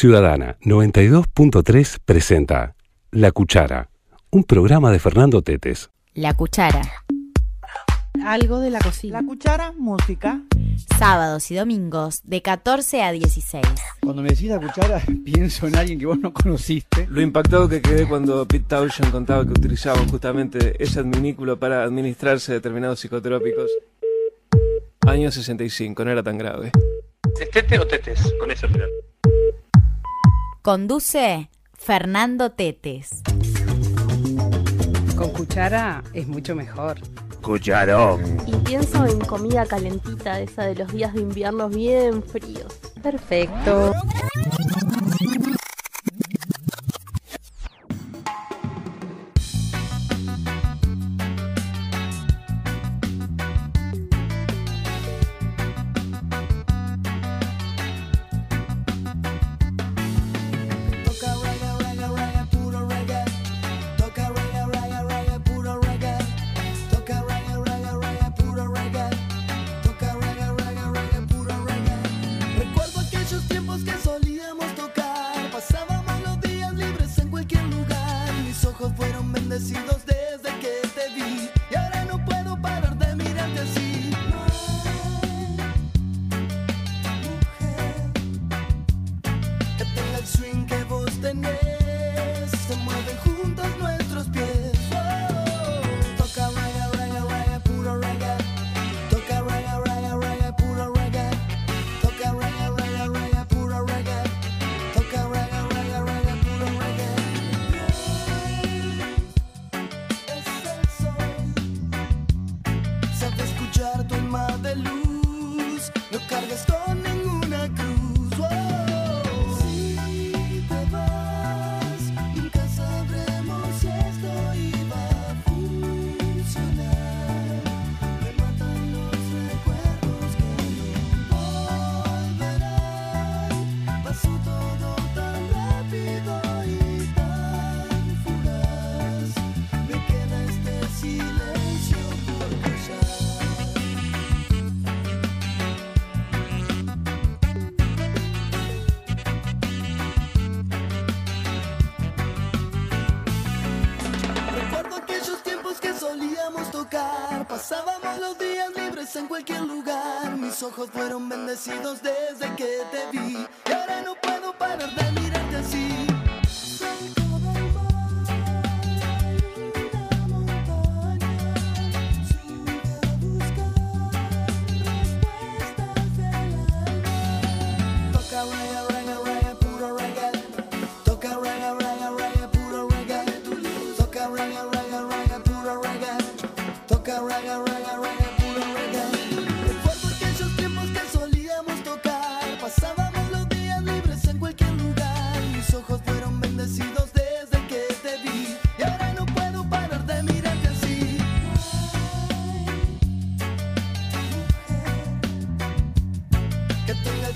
Ciudadana 92.3 presenta La Cuchara, un programa de Fernando Tetes. La Cuchara. Algo de la cocina. La Cuchara, música. Sábados y domingos de 14 a 16. Cuando me decís la cuchara, pienso en alguien que vos no conociste. Lo impactado que quedé cuando Pete Townshend contaba que utilizaban justamente ese adminículo para administrarse determinados psicotrópicos. Año 65, no era tan grave. ¿Testete o tetes? Con ese final. Conduce Fernando Tetes. Con cuchara es mucho mejor. Cucharón. Y pienso en comida calentita, esa de los días de invierno bien fríos. Perfecto. agradecidos de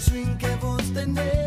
swing que vos tenés.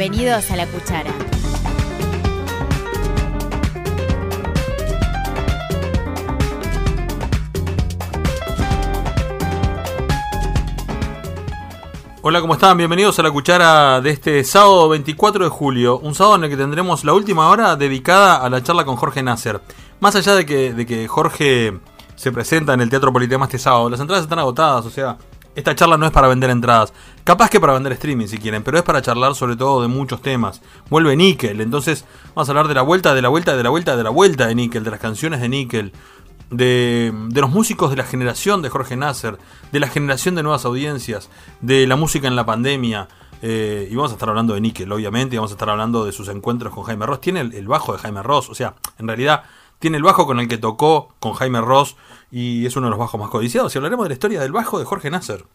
Bienvenidos a La Cuchara. Hola, ¿cómo están? Bienvenidos a la cuchara de este sábado 24 de julio, un sábado en el que tendremos la última hora dedicada a la charla con Jorge Nasser. Más allá de que, de que Jorge se presenta en el Teatro Politema este sábado, las entradas están agotadas, o sea, esta charla no es para vender entradas, capaz que para vender streaming si quieren, pero es para charlar sobre todo de muchos temas. Vuelve Nickel, entonces vamos a hablar de la vuelta, de la vuelta, de la vuelta, de la vuelta de Nickel, de las canciones de Nickel, de, de, los músicos de la generación de Jorge Nasser, de la generación de nuevas audiencias, de la música en la pandemia. Eh, y vamos a estar hablando de Nickel, obviamente, y vamos a estar hablando de sus encuentros con Jaime Ross. Tiene el, el, bajo de Jaime Ross, o sea, en realidad tiene el bajo con el que tocó con Jaime Ross y es uno de los bajos más codiciados. Y hablaremos de la historia del bajo de Jorge Nasser,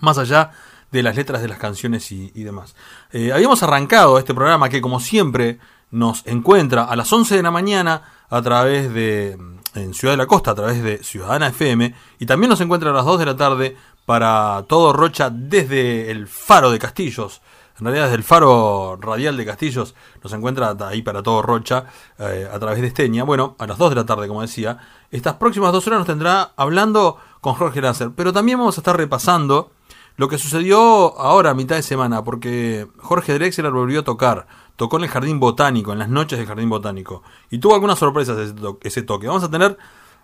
más allá de las letras de las canciones y, demás. Eh, habíamos arrancado este programa que, como siempre, nos encuentra a las 11 de la mañana a través de en Ciudad de la Costa a través de Ciudadana FM y también nos encuentra a las 2 de la tarde para todo Rocha desde el Faro de Castillos. En realidad desde el Faro Radial de Castillos nos encuentra ahí para todo Rocha eh, a través de Esteña. Bueno, a las 2 de la tarde, como decía. Estas próximas dos horas nos tendrá hablando con Jorge Nasser. Pero también vamos a estar repasando lo que sucedió ahora a mitad de semana, porque Jorge Drexler volvió a tocar tocó en el Jardín Botánico, en las noches del Jardín Botánico. Y tuvo algunas sorpresas ese toque. Vamos a tener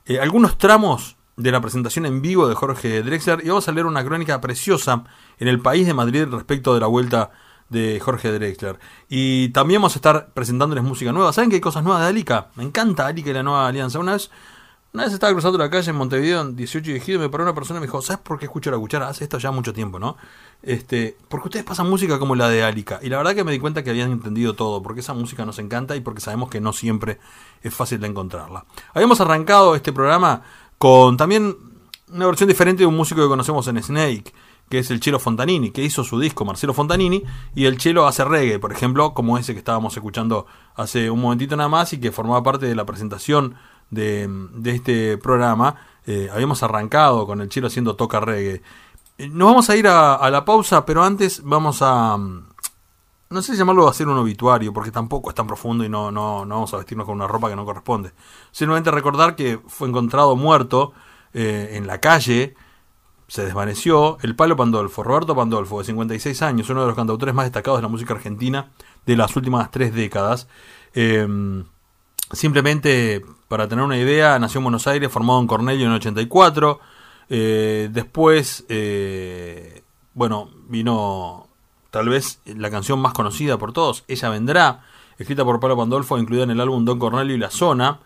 eh, algunos tramos de la presentación en vivo de Jorge Drexler y vamos a leer una crónica preciosa en el país de Madrid respecto de la vuelta de Jorge Drexler. Y también vamos a estar presentándoles música nueva. ¿Saben qué hay cosas nuevas de Alica? Me encanta Alica y la nueva alianza. Una vez, una vez estaba cruzando la calle en Montevideo en 18 de y me paró una persona y me dijo, ¿sabes por qué escucho la cuchara? Hace esto ya mucho tiempo, ¿no? Este, porque ustedes pasan música como la de Alica. Y la verdad que me di cuenta que habían entendido todo, porque esa música nos encanta y porque sabemos que no siempre es fácil de encontrarla. Habíamos arrancado este programa con también una versión diferente de un músico que conocemos en Snake, que es el Chelo Fontanini, que hizo su disco Marcelo Fontanini, y el Chelo hace reggae, por ejemplo, como ese que estábamos escuchando hace un momentito nada más y que formaba parte de la presentación de, de este programa. Eh, habíamos arrancado con el Chelo haciendo toca reggae. Nos vamos a ir a, la pausa, pero antes vamos a... No sé si llamarlo a hacer un obituario, porque tampoco es tan profundo y no, no, no vamos a vestirnos con una ropa que no corresponde. Simplemente recordar que fue encontrado muerto eh, en la calle, se desvaneció, el Palo Pandolfo, Roberto Pandolfo, de 56 años, uno de los cantautores más destacados de la música argentina de las últimas tres décadas. Eh, simplemente, para tener una idea, nació en Buenos Aires, formado en Cornelio en el 84. Eh, después, eh, bueno, vino tal vez la canción más conocida por todos, Ella Vendrá, escrita por Pablo Pandolfo, incluida en el álbum Don Cornelio y La Zona.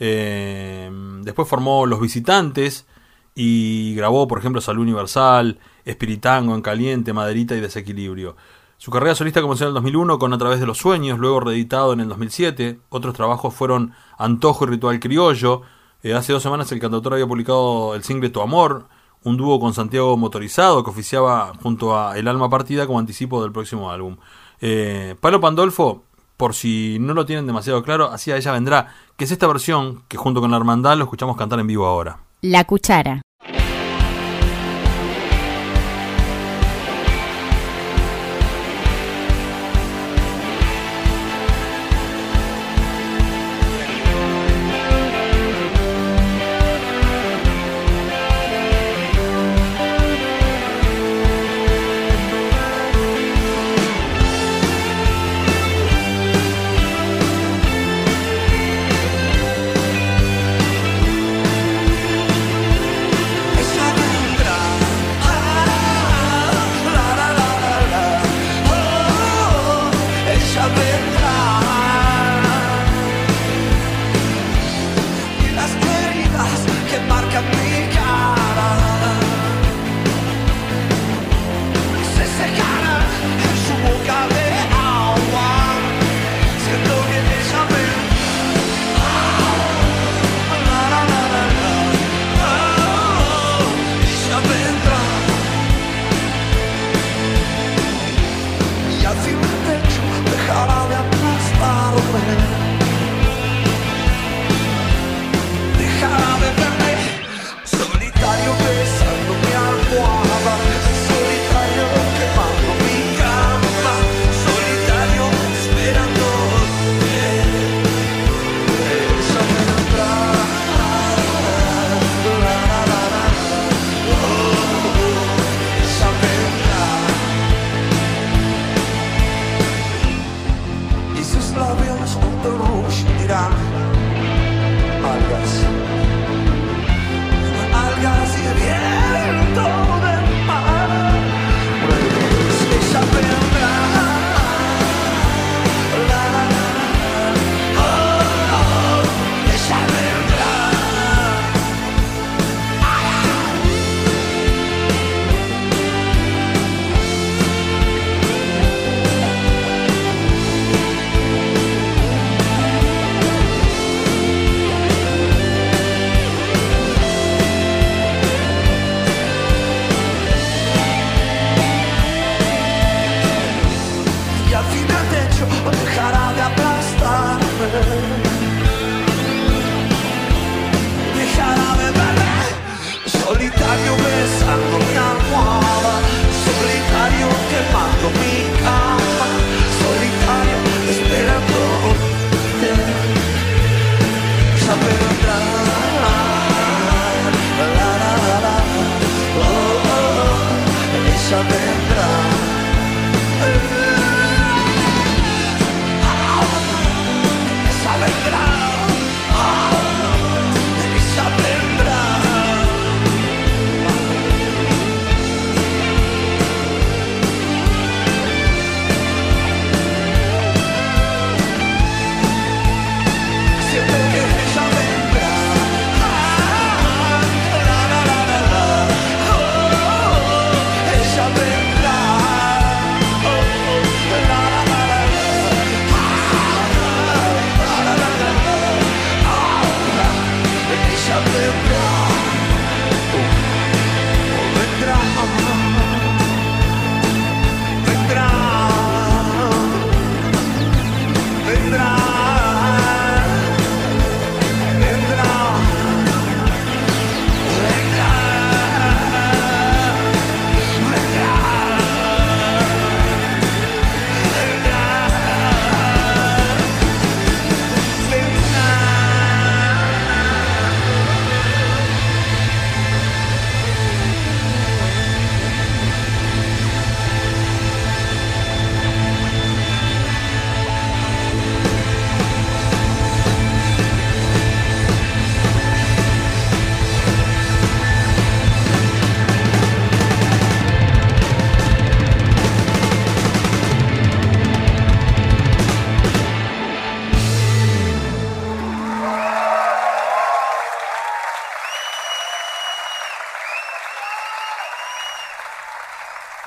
Eh, después formó Los Visitantes y grabó, por ejemplo, Salud Universal, Espiritango, En Caliente, Maderita y Desequilibrio. Su carrera solista comenzó en el 2001 con A través de los sueños, luego reeditado en el 2007. Otros trabajos fueron Antojo y Ritual Criollo, eh, hace dos semanas el cantautor había publicado el single Tu Amor, un dúo con Santiago Motorizado que oficiaba junto a El Alma Partida como anticipo del próximo álbum. Eh, Palo Pandolfo, por si no lo tienen demasiado claro, hacia ella vendrá, que es esta versión que junto con la hermandad lo escuchamos cantar en vivo ahora. La cuchara.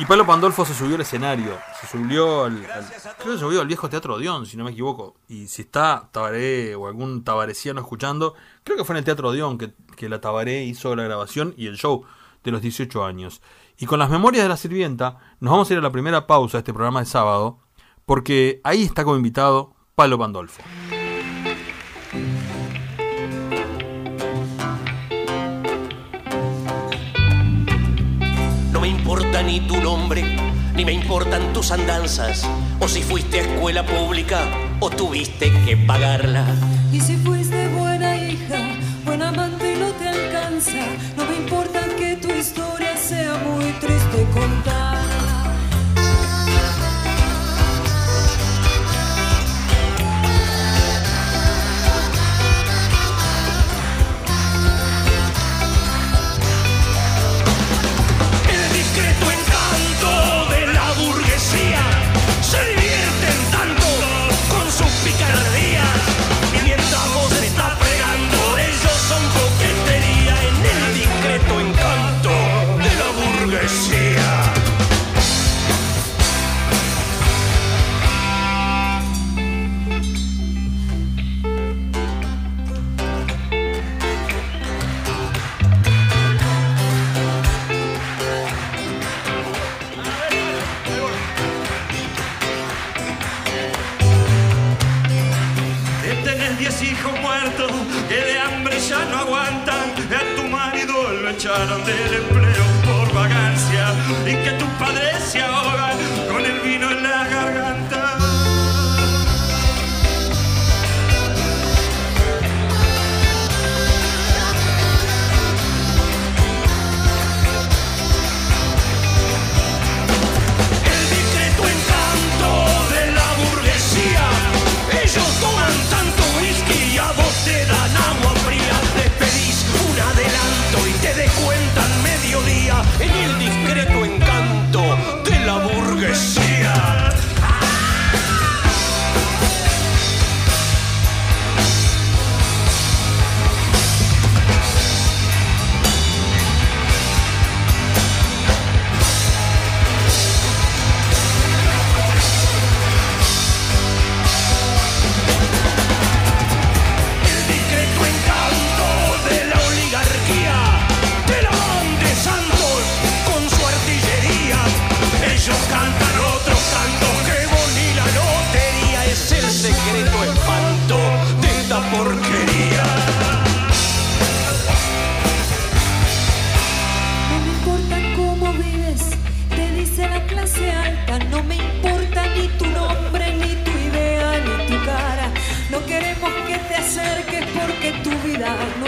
Pablo Pandolfo se subió al escenario, se subió al, al- creo que se subió al viejo Teatro Odeón, si no me equivoco. Y si está Tabaré o algún tabareciano escuchando, creo que fue en el Teatro Odeón que, que la Tabaré hizo la grabación y el show de los 18 años. Y con las memorias de la sirvienta, nos vamos a ir a la primera pausa de este programa de sábado, porque ahí está como invitado Pablo Pandolfo. Ni tu nombre, ni me importan tus andanzas, o si fuiste a escuela pública o tuviste que pagarla.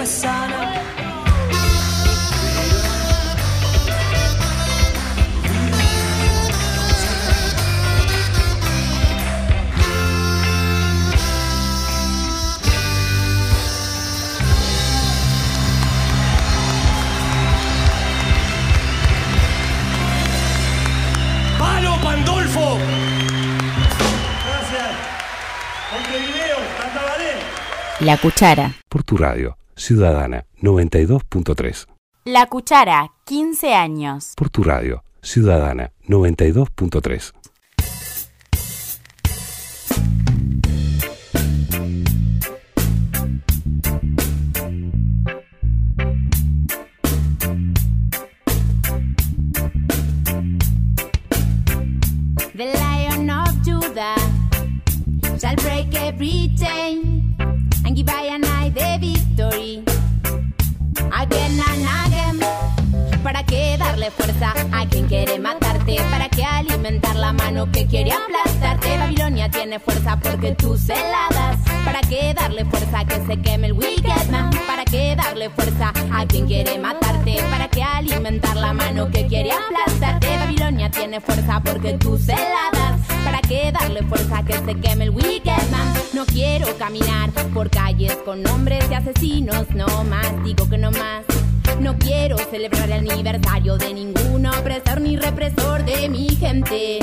sana. Pandolfo. La cuchara. Por tu radio. Ciudadana 92.3. La Cuchara, 15 años. Por tu radio, Ciudadana 92.3. The Lion of Judah shall break every chain fuerza a quien quiere matarte? ¿Para qué alimentar la mano que quiere aplastarte? Babilonia tiene fuerza porque tú se la das. ¿Para qué darle fuerza que se queme el wicked man? ¿Para qué darle fuerza a quien quiere matarte? ¿Para qué alimentar la mano que quiere aplastarte? Babilonia tiene fuerza porque tú se la das. ¿Para qué darle fuerza que se queme el wicked man? No quiero caminar por calles con hombres y asesinos, no más, digo que no más. No quiero celebrar el aniversario de ningún opresor ni represor de mi gente.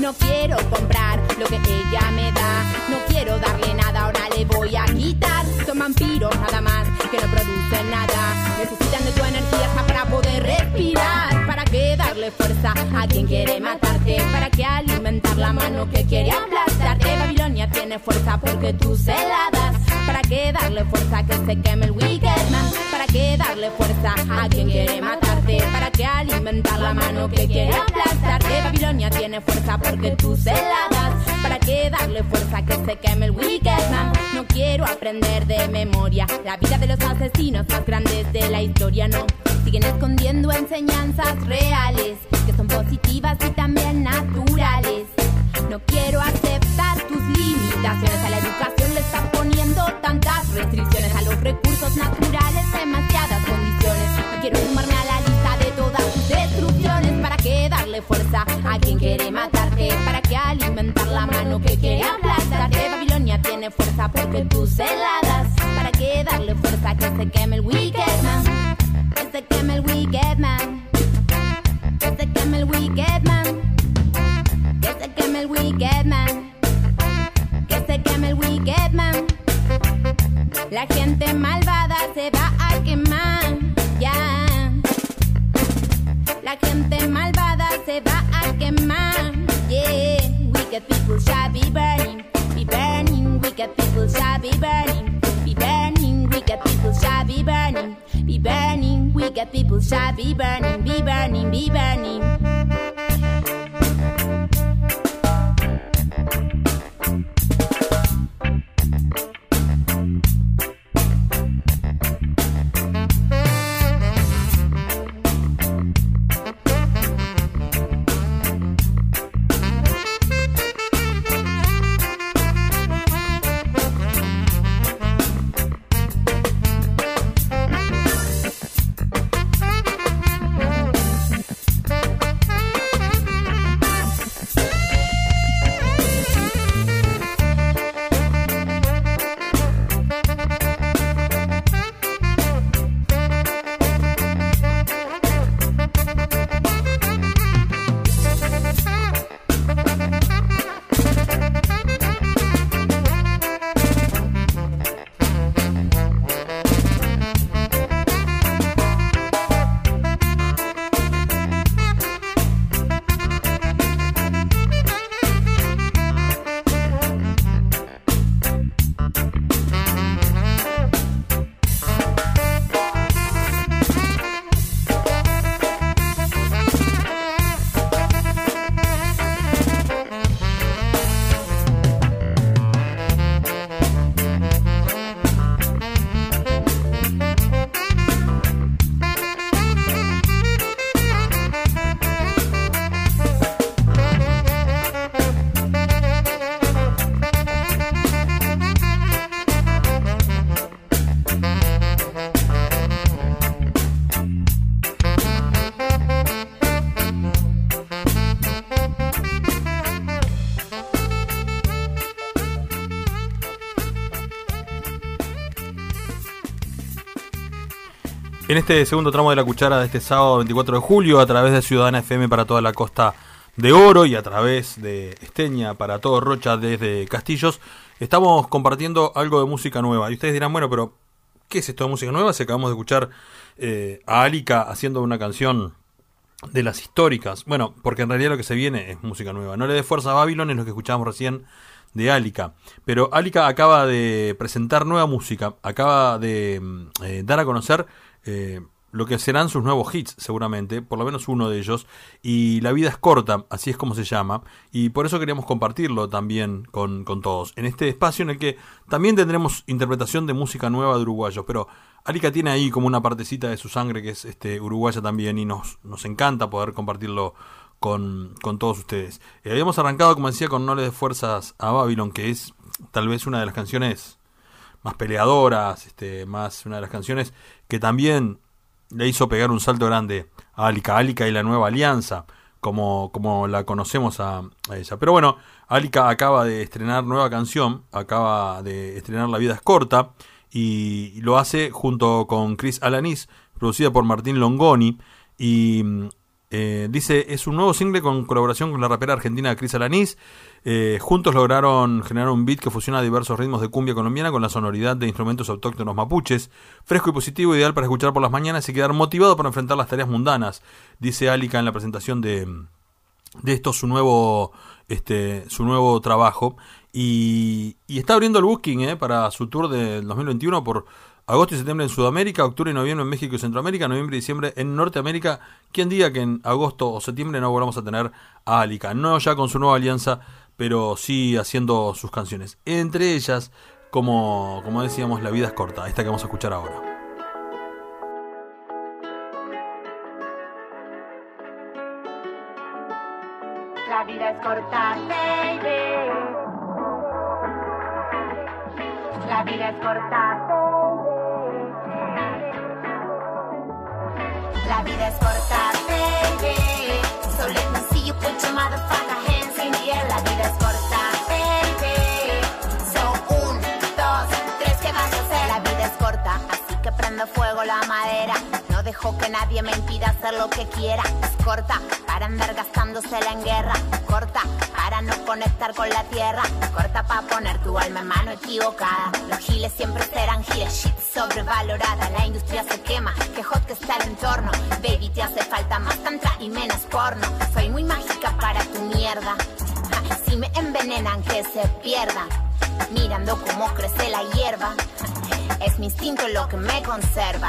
No quiero comprar lo que ella me da. No quiero darle nada, ahora le voy a quitar. Son vampiros nada más que no producen nada. Necesitan de tu energía para poder respirar. ¿Para qué darle fuerza a quien quiere matarte? ¿Para qué alimentar la mano que quiere aplastarte? Babilonia tiene fuerza porque tú se la das. ¿Para qué darle fuerza a que se queme el man? ¿Para qué darle fuerza a quien quiere matarte? ¿Para qué alimentar la mano que quiere aplastarte? Babilonia tiene fuerza porque tú se la das. ¿Para qué darle fuerza a que se queme el man? No quiero aprender de memoria la vida de los asesinos más grandes de la historia, no. Siguen escondiendo enseñanzas reales que son positivas y también naturales. No quiero aceptar tus limitaciones a la educación, restricciones a los recursos naturales, demasiadas condiciones. Quiero sumarme a la lista de todas tus destrucciones. ¿Para qué darle fuerza a quien quiere matarte? ¿Para qué alimentar la mano que quiere aplastarte? Babilonia tiene fuerza porque tú se. ¿Para qué darle fuerza a que se queme el wicked man? Que se queme el wicked man. Que se queme el wicked man. Que se queme el wicked man. La gente malvada se va a quemar. Ya. La gente malvada se va a quemar. Yeah. Wicked people shall be burning. Be burning. Wicked people shall be burning. Be burning. Wicked people shall be burning. Be burning. Wicked people shall be burning. Be burning. Be burning. En este segundo tramo de la cuchara de este sábado 24 de julio, a través de Ciudadana FM para toda la costa de oro y a través de Esteña para todo Rocha desde Castillos, estamos compartiendo algo de música nueva. Y ustedes dirán, bueno, pero ¿qué es esto de música nueva? Si acabamos de escuchar eh, a Alika haciendo una canción de las históricas. Bueno, porque en realidad lo que se viene es música nueva. No le dé fuerza a Babylon, es lo que escuchábamos recién de Alika. Pero Alika acaba de presentar nueva música, acaba de mm, eh, dar a conocer eh, lo que serán sus nuevos hits, seguramente, por lo menos uno de ellos. Y La vida es corta, así es como se llama. Y por eso queríamos compartirlo también con, con todos. En este espacio en el que también tendremos interpretación de música nueva de uruguayos. Pero Alika tiene ahí como una partecita de su sangre que es este uruguaya también y nos, nos encanta poder compartirlo con, con todos ustedes. Eh, habíamos arrancado, como decía, con No le des fuerzas a Babylon, que es tal vez una de las canciones más peleadoras, este, más una de las canciones que también le hizo pegar un salto grande a Alika, Alika y la nueva alianza, como, como la conocemos a, a ella. Pero bueno, Alika acaba de estrenar nueva canción, acaba de estrenar La vida es corta, y lo hace junto con Chris Alanis, producida por Martín Longoni, y eh, dice, es un nuevo single con colaboración con la rapera argentina Cris Alanis. Eh, juntos lograron generar un beat que fusiona diversos ritmos de cumbia colombiana con la sonoridad de instrumentos autóctonos mapuches. Fresco y positivo, ideal para escuchar por las mañanas y quedar motivado para enfrentar las tareas mundanas, dice Alika en la presentación de, de esto, su nuevo, este, su nuevo trabajo. Y, y está abriendo el booking eh, para su tour del 2021 por agosto y septiembre en Sudamérica, octubre y noviembre en México y Centroamérica, noviembre y diciembre en Norteamérica. ¿Quién diga que en agosto o septiembre no volvamos a tener a Alika? No ya con su nueva alianza, pero sí haciendo sus canciones. Entre ellas, como, como decíamos, La vida es corta, esta que vamos a escuchar ahora. La vida es corta, baby. La vida es corta, La vida es corta, baby. So let me see you put your motherfucker hands in the air. La vida es corta, baby. So un, dos, tres, ¿qué vas a hacer? La vida es corta, así que prendo fuego la madera. Dejo que nadie me impida hacer lo que quiera. Es corta para andar gastándosela en guerra. Corta para no conectar con la tierra. Corta para poner tu alma en mano equivocada. Los giles siempre serán giles, shit sobrevalorada. La industria se quema, que hot que está el entorno. Baby, te hace falta más tantra y menos porno. Soy muy mágica para tu mierda. Si me envenenan, que se pierdan. Mirando cómo crece la hierba. Es mi instinto lo que me conserva.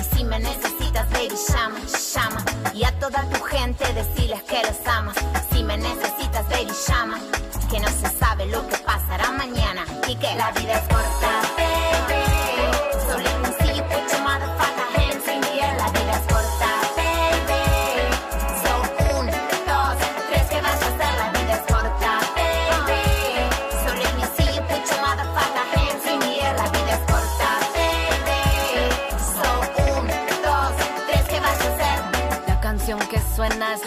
Y si me necesitas, baby, llama, llama. Y a toda tu gente decirles que los amas. Si me necesitas, baby, llama. Que no se sabe lo que pasará mañana. Y que la vida es corta,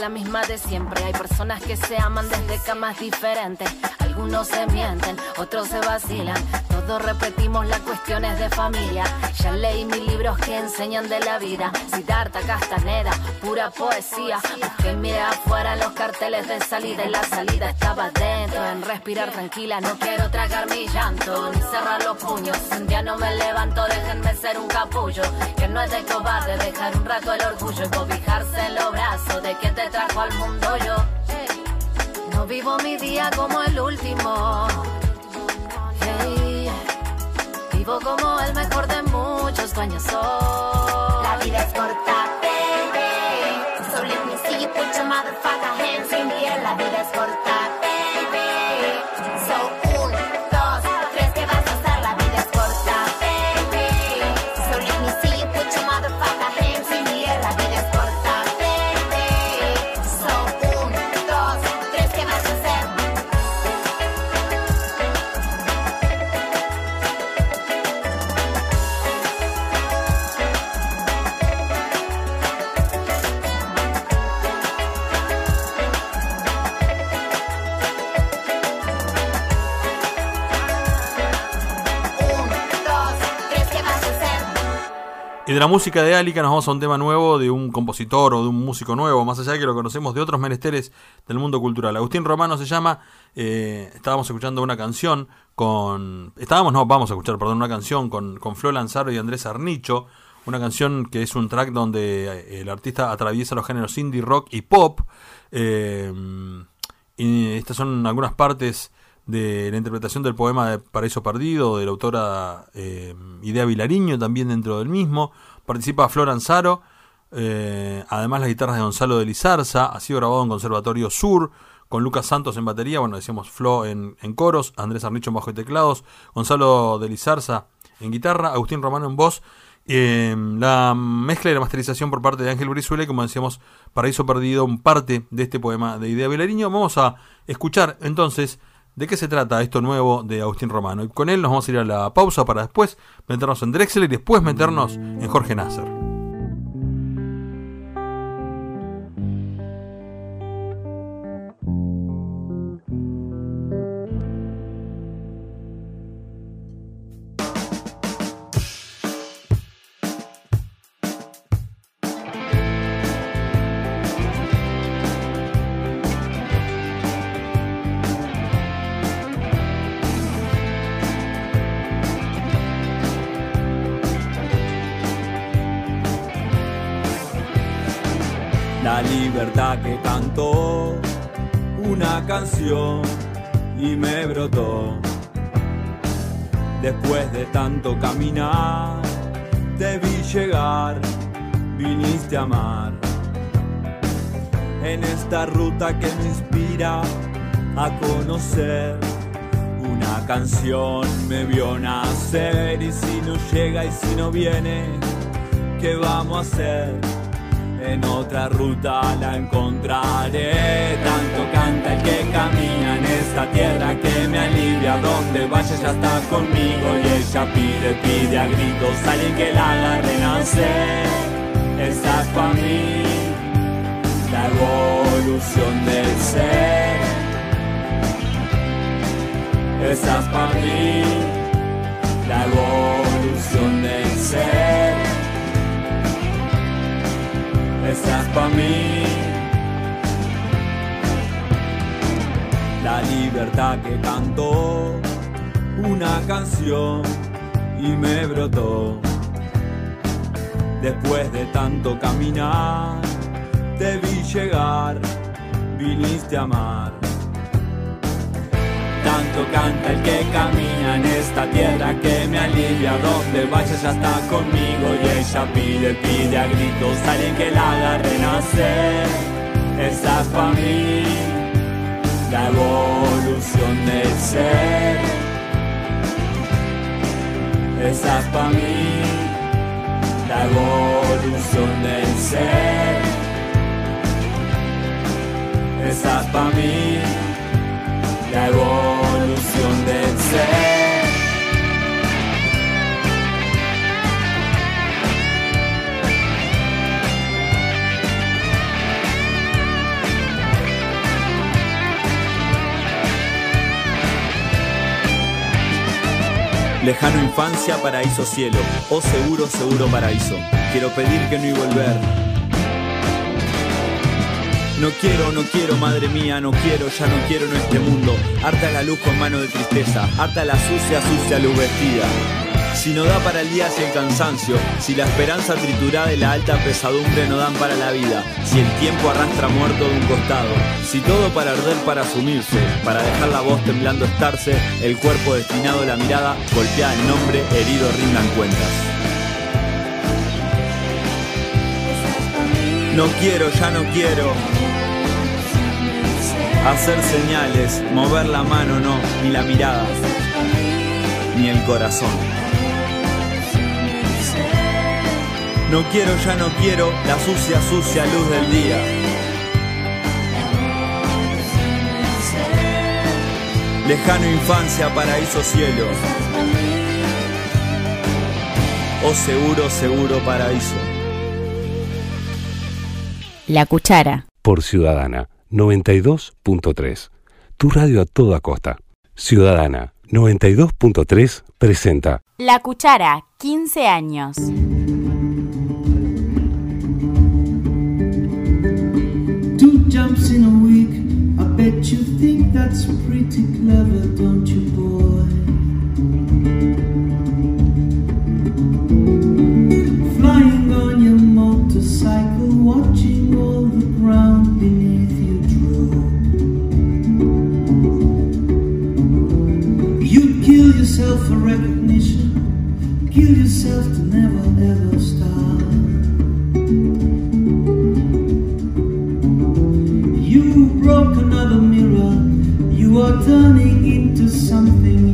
la misma de siempre. Hay personas que se aman desde camas diferentes. Algunos se mienten, otros se vacilan. Todos repetimos las cuestiones de familia. Ya leí mis libros que enseñan de la vida. Siddhartha Castaneda, pura poesía. Busqué y miré afuera los carteles de salida y la salida estaba dentro. En respirar tranquila, no quiero tragar mi llanto ni cerrar los puños. Un día no me levanto, déjenme ser un capullo. Que no es de cobarde dejar un rato el orgullo y cobijarse en los brazos de quien te trajo al mundo yo. No vivo mi día como el último. Vivo como el mejor de muchos sueños. soy. La vida es corta, baby. So let me see you put your motherfucker hands in the air. La vida es corta, de la música de Álica nos vamos a un tema nuevo de un compositor o de un músico nuevo, más allá de que lo conocemos de otros menesteres del mundo cultural. Agustín Romano se llama, eh, estábamos escuchando una canción con... Estábamos, no, vamos a escuchar, perdón, una canción con, con Flo Lanzaro y Andrés Arnicho, una canción que es un track donde eh, el artista atraviesa los géneros indie, rock y pop. Eh, y estas son algunas partes de la interpretación del poema de Paraíso Perdido, de la autora eh, Idea Vilariño, también dentro del mismo. Participa Flor Anzaro, eh, además las guitarras de Gonzalo de Lizarza, ha sido grabado en Conservatorio Sur, con Lucas Santos en batería, bueno, decíamos Flo en, en coros, Andrés Arnicho en bajo y teclados, Gonzalo de Lizarza en guitarra, Agustín Romano en voz. Eh, la mezcla y la masterización por parte de Ángel Brizuela como decíamos, Paraíso Perdido, un parte de este poema de Idea Vilariño. Vamos a escuchar entonces de qué se trata esto nuevo de Agustín Romano. Y con él nos vamos a ir a la pausa para después meternos en Drexler y después meternos en Jorge Nasser. Y me brotó. Después de tanto caminar, te vi llegar, viniste a amar. En esta ruta que me inspira a conocer, una canción me vio nacer y si no llega y si no viene, ¿qué vamos a hacer? En otra ruta la encontraré. Tanto canta el que camina en esta tierra que me alivia. Donde vaya ya está conmigo y ella pide, pide a gritos alguien que la haga renacer. Esa es para mí la evolución del ser. Esa es para mí la evolución Esa es para mí la libertad que cantó una canción y me brotó. Después de tanto caminar, te vi llegar, viniste a amar. Canta el que camina en esta tierra que me alivia. Donde vaya ya está conmigo y ella pide, pide a gritos alguien que la haga renacer. Esa es para mí la evolución del ser. Esa es para mí la evolución del ser. Esa es para mí la evolución Lejano infancia, paraíso cielo. O seguro, seguro paraíso. Quiero pedir que no y volver. No quiero, no quiero, madre mía, no quiero, ya no quiero en este mundo. Harta la luz con mano de tristeza, harta la sucia, sucia luz vestida. Si no da para el día si el cansancio, si la esperanza triturada y la alta pesadumbre no dan para la vida, si el tiempo arrastra muerto de un costado, si todo para arder para asumirse, para dejar la voz temblando estarse, el cuerpo destinado a la mirada, golpea el nombre, herido rindan cuentas. No quiero, ya no quiero. Hacer señales, mover la mano no, ni la mirada, ni el corazón. No quiero, ya no quiero la sucia, sucia luz del día. Lejano infancia, paraíso cielo. O seguro, seguro paraíso. La cuchara. Por Ciudadana 92.3. Tu radio a toda costa. Ciudadana 92.3 presenta La cuchara, 15 años. Bet you think that's pretty clever, don't you, boy? Flying on your motorcycle, watching all the ground beneath you drop. You'd kill yourself for recognition, kill yourself to never ever You are turning into something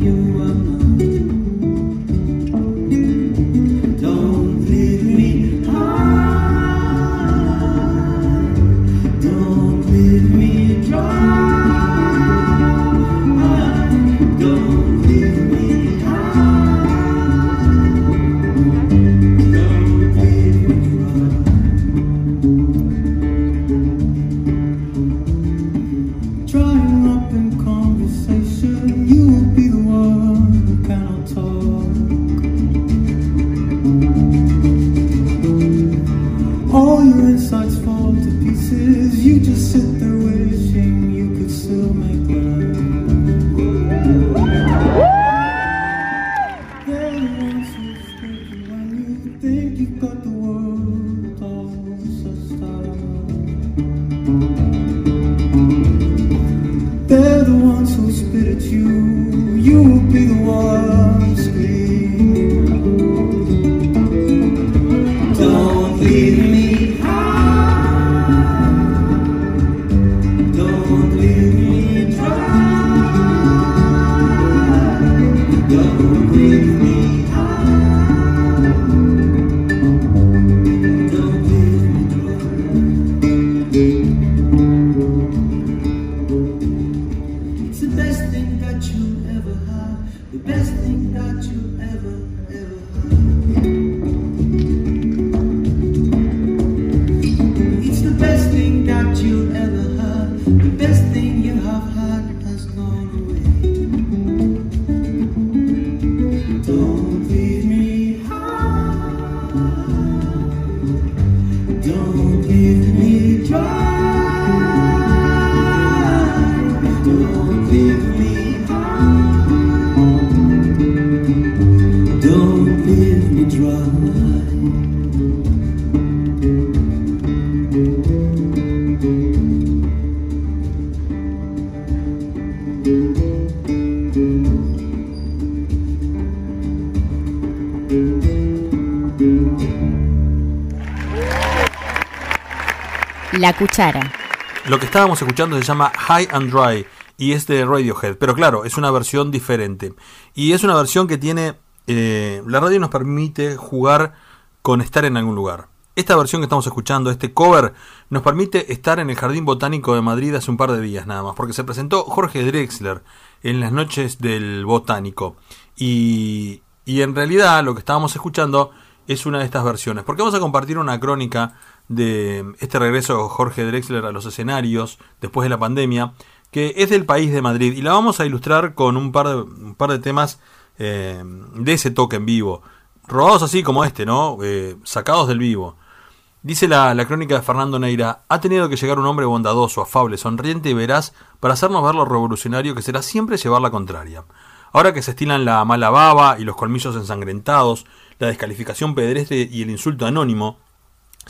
Lo que estábamos escuchando se llama High and Dry y es de Radiohead, pero claro, es una versión diferente. Y es una versión que tiene... eh, la radio nos permite jugar con estar en algún lugar. Esta versión que estamos escuchando, este cover, nos permite estar en el Jardín Botánico de Madrid hace un par de días nada más, porque se presentó Jorge Drexler en las noches del Botánico. Y, y en realidad lo que estábamos escuchando es una de estas versiones, porque vamos a compartir una crónica de este regreso de Jorge Drexler a los escenarios después de la pandemia, que es del país de Madrid, y la vamos a ilustrar con un par de, un par de temas eh, de ese toque en vivo, robados así como este, ¿no? Eh, sacados del vivo. Dice la, la crónica de Fernando Neira, ha tenido que llegar un hombre bondadoso, afable, sonriente y veraz para hacernos ver lo revolucionario que será siempre llevar la contraria. Ahora que se estilan la mala baba y los colmillos ensangrentados, la descalificación pedestre y el insulto anónimo,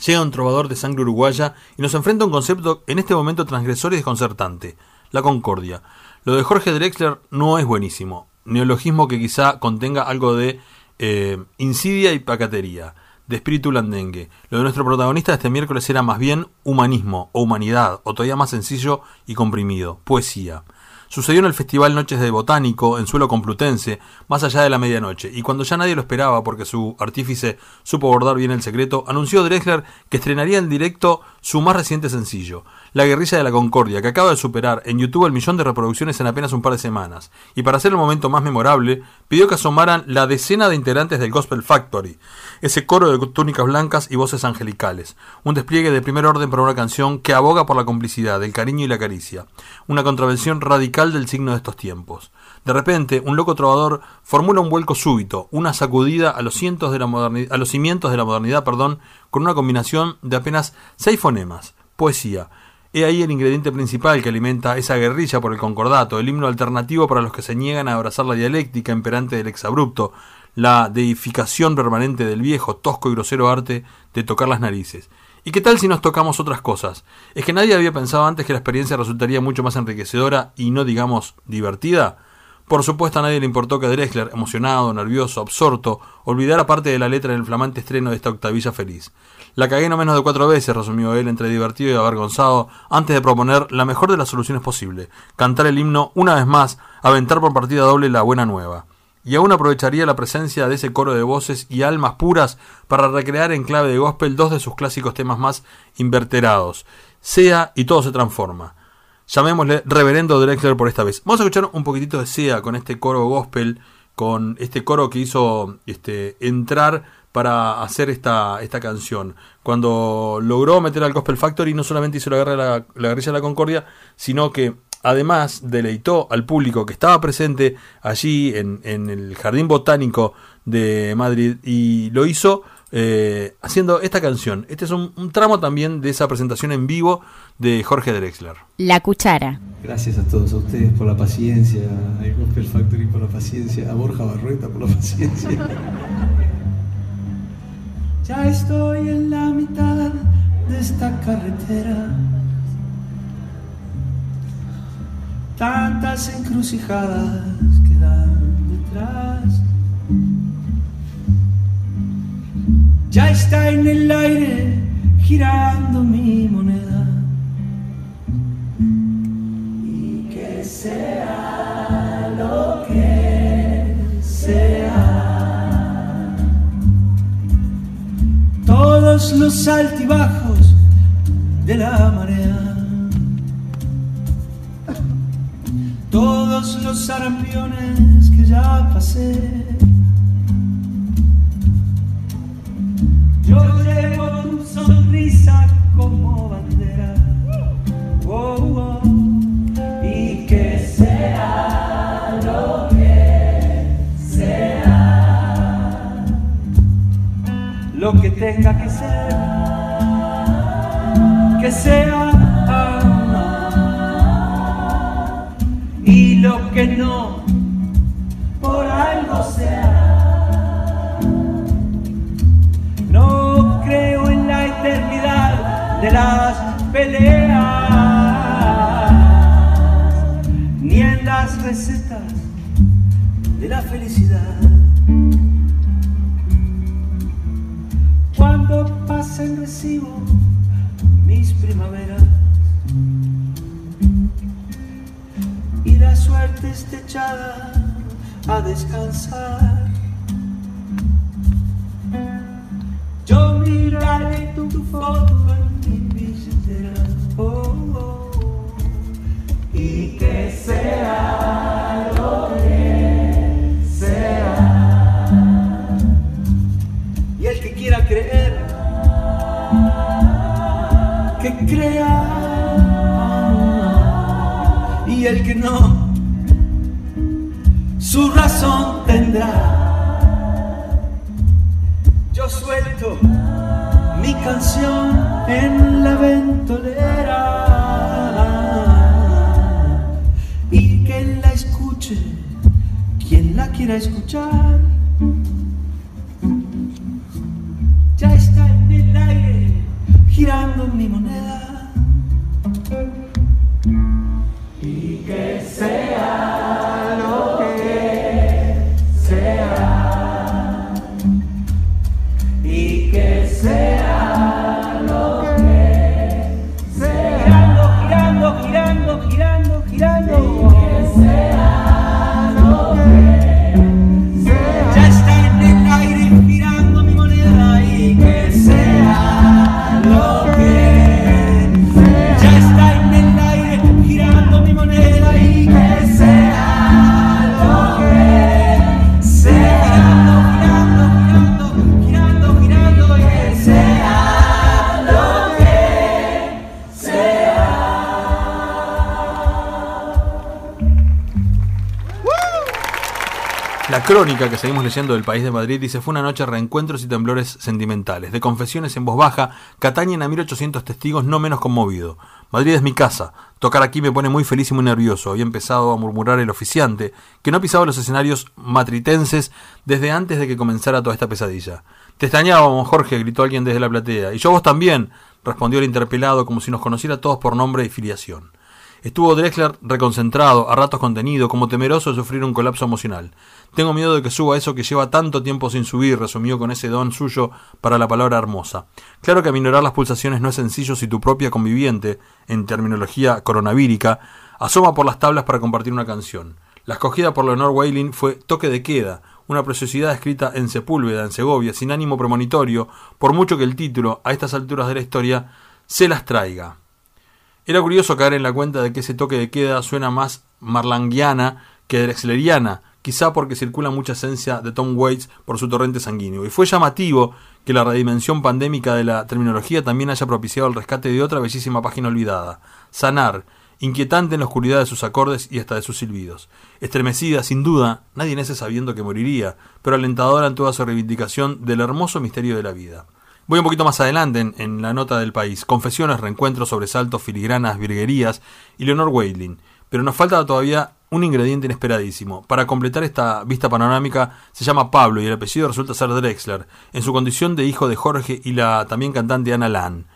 llega un trovador de sangre uruguaya y nos enfrenta a un concepto en este momento transgresor y desconcertante, la concordia. Lo de Jorge Drexler no es buenísimo, neologismo que quizá contenga algo de eh, insidia y pacatería, de espíritu blandengue. Lo de nuestro protagonista este miércoles era más bien humanismo o humanidad, o todavía más sencillo y comprimido, poesía. Sucedió en el Festival Noches de Botánico, en suelo complutense, más allá de la medianoche, y cuando ya nadie lo esperaba porque su artífice supo abordar bien el secreto, anunció Drexler que estrenaría en directo su más reciente sencillo, La guerrilla de la Concordia, que acaba de superar en YouTube el millón de reproducciones en apenas un par de semanas, y para hacer el momento más memorable, pidió que asomaran la decena de integrantes del Gospel Factory, ese coro de túnicas blancas y voces angelicales, un despliegue de primer orden para una canción que aboga por la complicidad, el cariño y la caricia, una contravención radical del signo de estos tiempos. De repente, un loco trovador formula un vuelco súbito, una sacudida a los, cientos de la a los cimientos de la modernidad, perdón, con una combinación de apenas seis fonemas, poesía, He ahí el ingrediente principal que alimenta esa guerrilla por el concordato, el himno alternativo para los que se niegan a abrazar la dialéctica imperante del exabrupto, la deificación permanente del viejo, tosco y grosero arte de tocar las narices. ¿Y qué tal si nos tocamos otras cosas? ¿Es que nadie había pensado antes que la experiencia resultaría mucho más enriquecedora y no digamos divertida? Por supuesto a nadie le importó que Drexler, emocionado, nervioso, absorto, olvidara parte de la letra en el flamante estreno de esta octavilla feliz. La cagué no menos de cuatro veces, resumió él entre divertido y avergonzado, antes de proponer la mejor de las soluciones posible, cantar el himno una vez más, aventar por partida doble la buena nueva. Y aún aprovecharía la presencia de ese coro de voces y almas puras para recrear en clave de gospel dos de sus clásicos temas más inverterados, Sea y todo se transforma. Llamémosle Reverendo Drexler por esta vez. Vamos a escuchar un poquitito de Sea con este coro gospel, con este coro que hizo este, entrar para hacer esta, esta canción. Cuando logró meter al Gospel Factory, no solamente hizo la guerra de la, la guerrilla de la Concordia, sino que además deleitó al público que estaba presente allí en, en el Jardín Botánico de Madrid y lo hizo eh, haciendo esta canción. Este es un, un tramo también de esa presentación en vivo de Jorge Drexler. La cuchara. Gracias a todos a ustedes por la paciencia, a Gospel Factory por la paciencia, a Borja Barrueta por la paciencia. Ya estoy en la mitad de esta carretera. Tantas encrucijadas quedan detrás. Ya está en el aire girando mi moneda. Y que sea lo que sea. Todos los altibajos de la marea. Todos los sarampiones que ya pasé. Yo llevo tu sonrisa como bandera. Oh, oh. Y que sea Lo que tenga que ser. Que sea. Y lo que no, por algo sea. No creo en la eternidad de las peleas, ni en las recetas de la felicidad. Pasen recibo mis primaveras y la suerte esté echada a descansar. Yo miraré tu foto en mi billetera. Oh, oh, oh. Y que sea lo que crea. Y el que no, su razón tendrá. Yo suelto mi canción en la ventolera y que la escuche quien la quiera escuchar. Girando mi moneda Crónica que seguimos leyendo del país de Madrid dice fue una noche de reencuentros y temblores sentimentales, de confesiones en voz baja atañen a 1800 testigos no menos conmovido. Madrid es mi casa, tocar aquí me pone muy feliz y muy nervioso, había empezado a murmurar el oficiante, que no pisaba los escenarios matritenses desde antes de que comenzara toda esta pesadilla. Te extrañábamos, Jorge, gritó alguien desde la platea. Y yo vos también, respondió el interpelado como si nos conociera todos por nombre y filiación. Estuvo Drexler reconcentrado, a ratos contenido, como temeroso de sufrir un colapso emocional. Tengo miedo de que suba eso que lleva tanto tiempo sin subir, resumió con ese don suyo para la palabra hermosa. Claro que aminorar las pulsaciones no es sencillo si tu propia conviviente, en terminología coronavírica, asoma por las tablas para compartir una canción. La escogida por Leonor Whaling fue Toque de Queda, una preciosidad escrita en Sepúlveda, en Segovia, sin ánimo premonitorio, por mucho que el título, a estas alturas de la historia, se las traiga. Era curioso caer en la cuenta de que ese toque de queda suena más marlanguiana que drexleriana, quizá porque circula mucha esencia de Tom Waits por su torrente sanguíneo. Y fue llamativo que la redimensión pandémica de la terminología también haya propiciado el rescate de otra bellísima página olvidada, Sanar, inquietante en la oscuridad de sus acordes y hasta de sus silbidos. Estremecida, sin duda, nadie nace sabiendo que moriría, pero alentadora en toda su reivindicación del hermoso misterio de la vida. Voy un poquito más adelante en, la nota del país. Confesiones, reencuentros, sobresaltos, filigranas, virguerías y Leonor Wailing. Pero nos falta todavía un ingrediente inesperadísimo. Para completar esta vista panorámica se llama Pablo y el apellido resulta ser Drexler, en su condición de hijo de Jorge y la también cantante Ana Lan.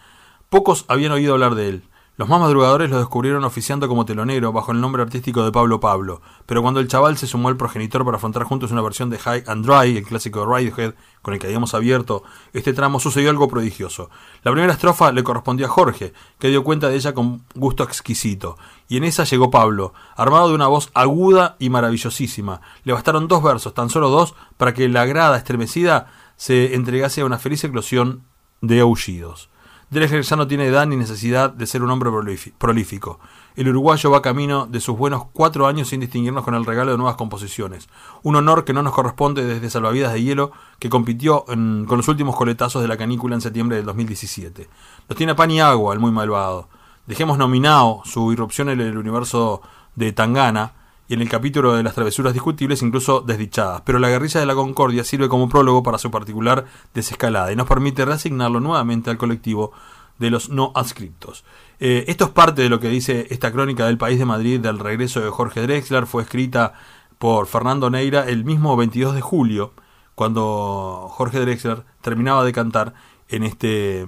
Pocos habían oído hablar de él. Los más madrugadores lo descubrieron oficiando como telonero bajo el nombre artístico de Pablo Pablo, pero cuando el chaval se sumó al progenitor para afrontar juntos una versión de High and Dry, el clásico de Radiohead, con el que habíamos abierto este tramo, sucedió algo prodigioso. La primera estrofa le correspondía a Jorge, que dio cuenta de ella con gusto exquisito, y en esa llegó Pablo, armado de una voz aguda y maravillosísima. Le bastaron dos versos, tan solo dos, para que la grada estremecida se entregase a una feliz eclosión de aullidos. Drexler ya no tiene edad ni necesidad de ser un hombre prolífico. El uruguayo va camino de sus buenos cuatro años sin distinguirnos con el regalo de nuevas composiciones. Un honor que no nos corresponde desde Salvavidas de Hielo, que compitió con los últimos coletazos de la canícula en septiembre del 2017. Nos tiene pan y agua, el muy malvado. Dejemos nominado su irrupción en el universo de Tangana, y en el capítulo de las travesuras discutibles incluso desdichadas, pero la guerrilla de la Concordia sirve como prólogo para su particular desescalada y nos permite reasignarlo nuevamente al colectivo de los no adscriptos. Eh, esto es parte de lo que dice esta crónica del país de Madrid del regreso de Jorge Drexler, fue escrita por Fernando Neira el mismo 22 de julio, cuando Jorge Drexler terminaba de cantar en, este,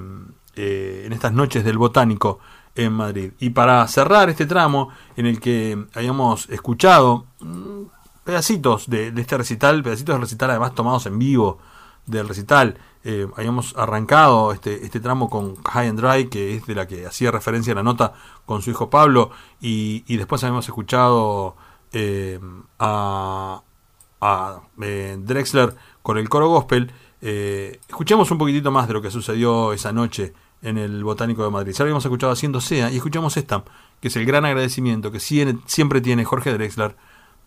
eh, en estas noches del botánico en Madrid. Y para cerrar este tramo en el que habíamos escuchado mm, pedacitos de, este recital, pedacitos del recital además tomados en vivo del recital, eh, habíamos arrancado este, este tramo con High and Dry, que es de la que hacía referencia la nota con su hijo Pablo, y, después habíamos escuchado eh, a, a eh, Drexler con el coro gospel. escuchemos un poquitito más de lo que sucedió esa noche en el Botánico de Madrid. Ya habíamos escuchado Haciendo Sea y escuchamos esta, que es el gran agradecimiento que siempre tiene Jorge Drexler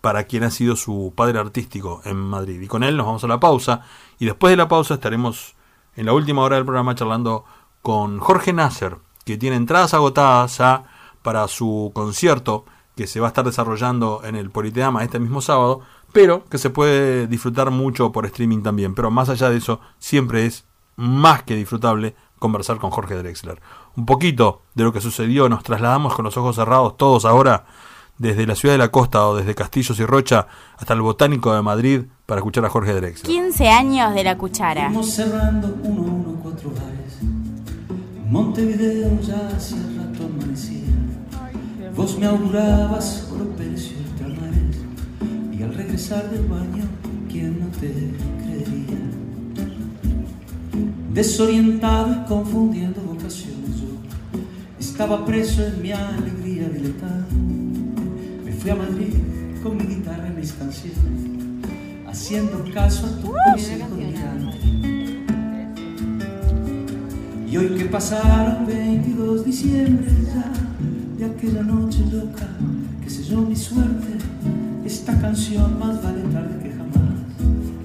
para quien ha sido su padre artístico en Madrid. Y con él nos vamos a la pausa y después de la pausa estaremos en la última hora del programa charlando con Jorge Nasser, que tiene entradas agotadas para su concierto que se va a estar desarrollando en el Politeama este mismo sábado, pero que se puede disfrutar mucho por streaming también. Pero más allá de eso, siempre es más que disfrutable conversar con Jorge Drexler. Un poquito de lo que sucedió, nos trasladamos con los ojos cerrados todos ahora desde la ciudad de la costa o desde Castillos y Rocha hasta el Botánico de Madrid para escuchar a Jorge Drexler. 15 años de la cuchara. Fuimos cerrando uno a uno cuatro bares. Montevideo ya hace rato amanecía. Vos me augurabas oro, y al regresar del baño, ¿quién no te creería? Desorientado y confundiendo vocaciones, yo estaba preso en mi alegría diletada. Me fui a Madrid con mi guitarra y mis canciones, haciendo caso a tu consejo de Y hoy que pasaron 22 diciembre ya de aquella noche loca que selló mi suerte, esta canción más vale tarde que jamás.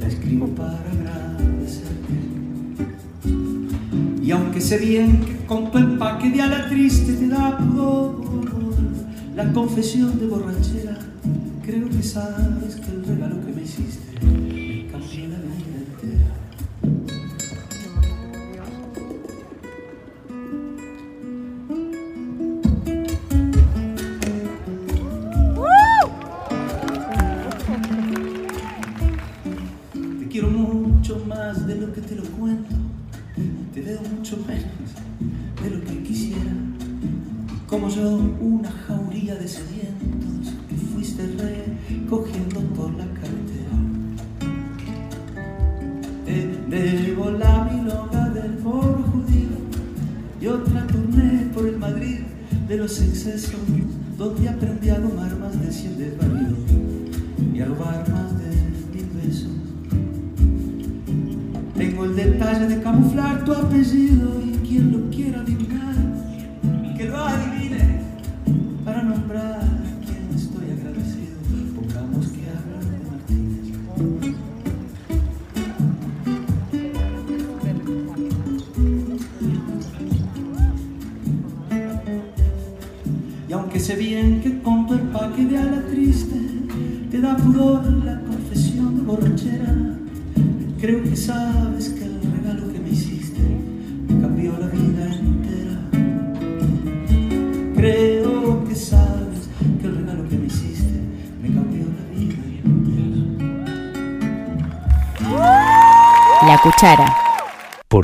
La escribo para y aunque sé bien que con tu empaque de ala triste te da pudor, la confesión de borrachera, creo que sabes que el regalo que me hiciste me cambió la vida entera. Te quiero mucho más de lo que te lo cuento menos de lo que quisiera. Como yo, una jauría de sedientos que fuiste recogiendo por la carretera. Te debo la milonga del foro judío y otra turné por el Madrid de los excesos, donde aprendí a domar más de siete barrios. fallecido y quien lo quiera vivir.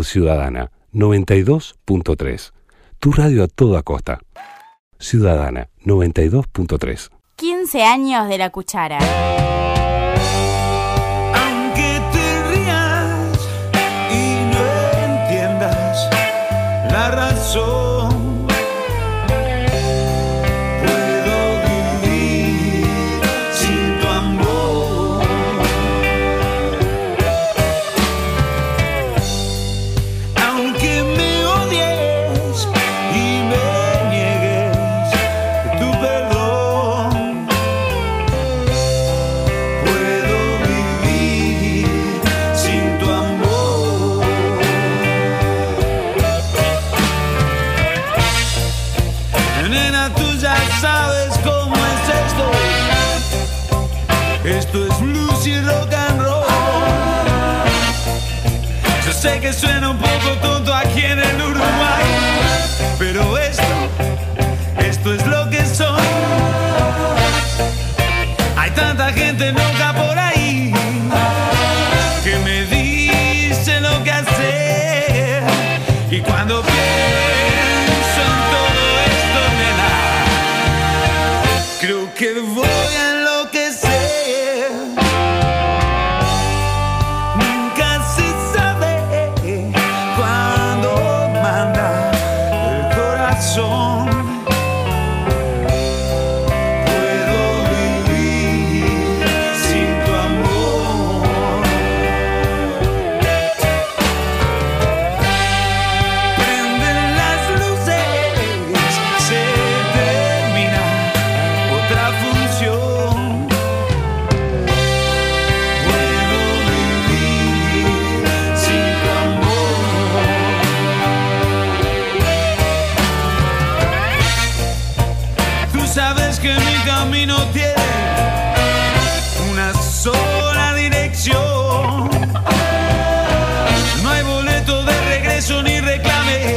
Ciudadana 92.3. Tu radio a toda costa. Ciudadana 92.3. 15 años de la cuchara. Aunque te rías y no entiendas la razón. que suena un poco tonto aquí en el Uruguay, pero es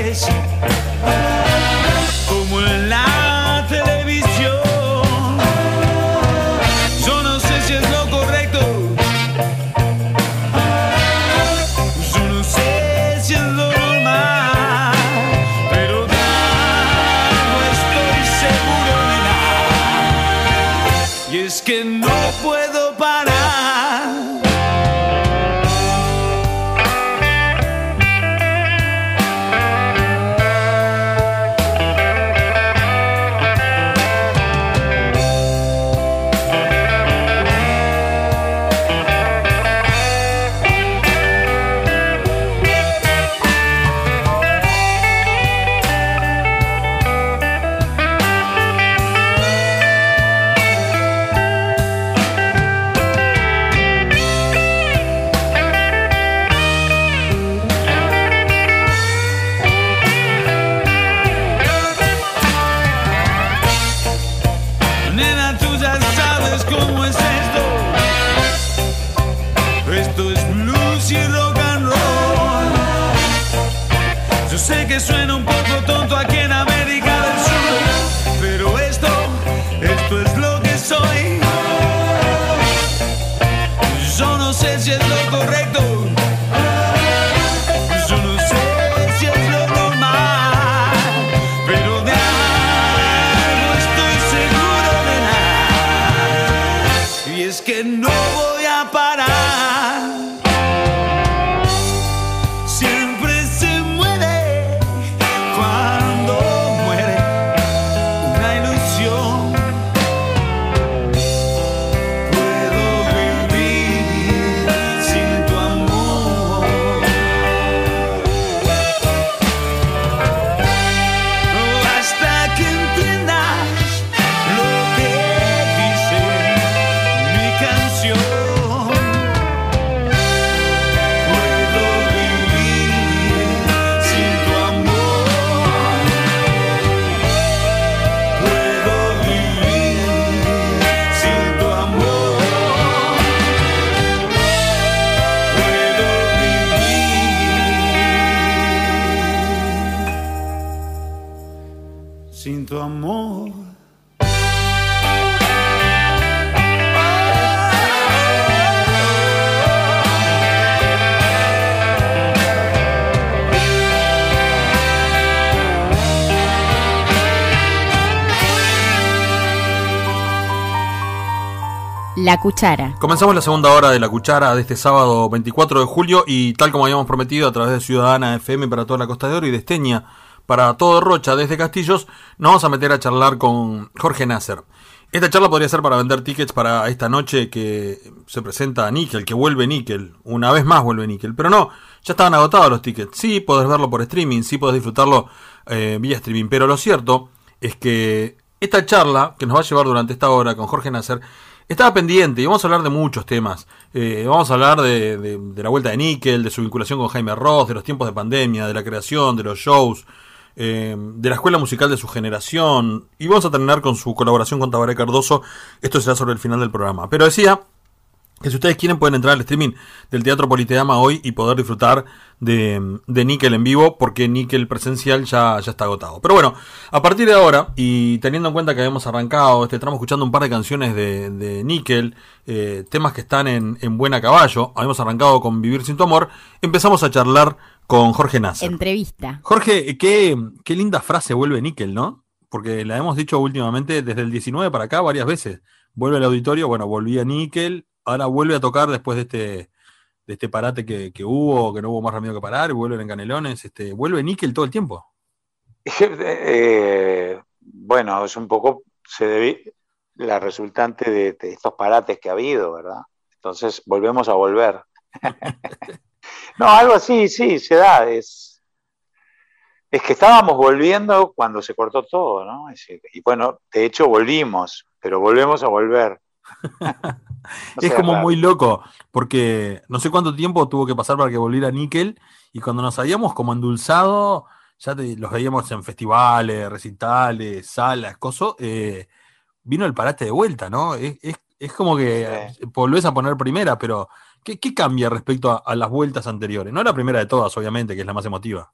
pies, como en La cuchara. Comenzamos la segunda hora de la cuchara de este sábado 24 de julio y tal como habíamos prometido a través de Ciudadana FM para toda la Costa de Oro y de Esteña para todo Rocha desde Castillos, nos vamos a meter a charlar con Jorge Nasser. Esta charla podría ser para vender tickets para esta noche que se presenta a Nickel, que vuelve Nickel, una vez más vuelve Nickel, pero no, ya estaban agotados los tickets. Sí, podés verlo por streaming, sí podés disfrutarlo eh, vía streaming, pero lo cierto es que esta charla que nos va a llevar durante esta hora con Jorge Nasser estaba pendiente y vamos a hablar de muchos temas. Eh, vamos a hablar de, de- la vuelta de Nickel, de su vinculación con Jaime Ross, de los tiempos de pandemia, de la creación, de los shows, eh, de la escuela musical de su generación. Y vamos a terminar con su colaboración con Tabaré Cardoso. Esto será sobre el final del programa. Pero decía que si ustedes quieren pueden entrar al streaming del Teatro Politeama hoy y poder disfrutar de, de Nickel en vivo porque Nickel presencial ya, ya está agotado. Pero bueno, a partir de ahora y teniendo en cuenta que habíamos arrancado este tramo escuchando un par de canciones de, de Nickel, eh, temas que están en, en buen a caballo, habíamos arrancado con Vivir sin tu amor, empezamos a charlar con Jorge Nasser. Entrevista. Jorge, qué, qué linda frase vuelve Nickel, ¿no? Porque la hemos dicho últimamente desde el 19 para acá varias veces. Vuelve al auditorio, bueno, volvía Nickel, ahora vuelve a tocar después de este, de este parate que, que hubo, que no hubo más remedio que parar, vuelven en Canelones, este, vuelve Nickel todo el tiempo. Eh, bueno, es un poco se debi- la resultante de, de estos parates que ha habido, ¿verdad? Entonces volvemos a volver. no, algo así, sí, se da. Es, es que estábamos volviendo cuando se cortó todo, ¿no? Y bueno, de hecho volvimos, pero volvemos a volver. Es como raro. muy loco, porque no sé cuánto tiempo tuvo que pasar para que volviera Nickel, y cuando nos habíamos como endulzado, ya te- los veíamos en festivales, recitales, salas, cosas, eh, vino el parate de vuelta, ¿no? Es, es- es como que eh, volvés a poner primera, pero ¿qué, qué cambia respecto a, a las vueltas anteriores? No la primera de todas, obviamente, que es la más emotiva.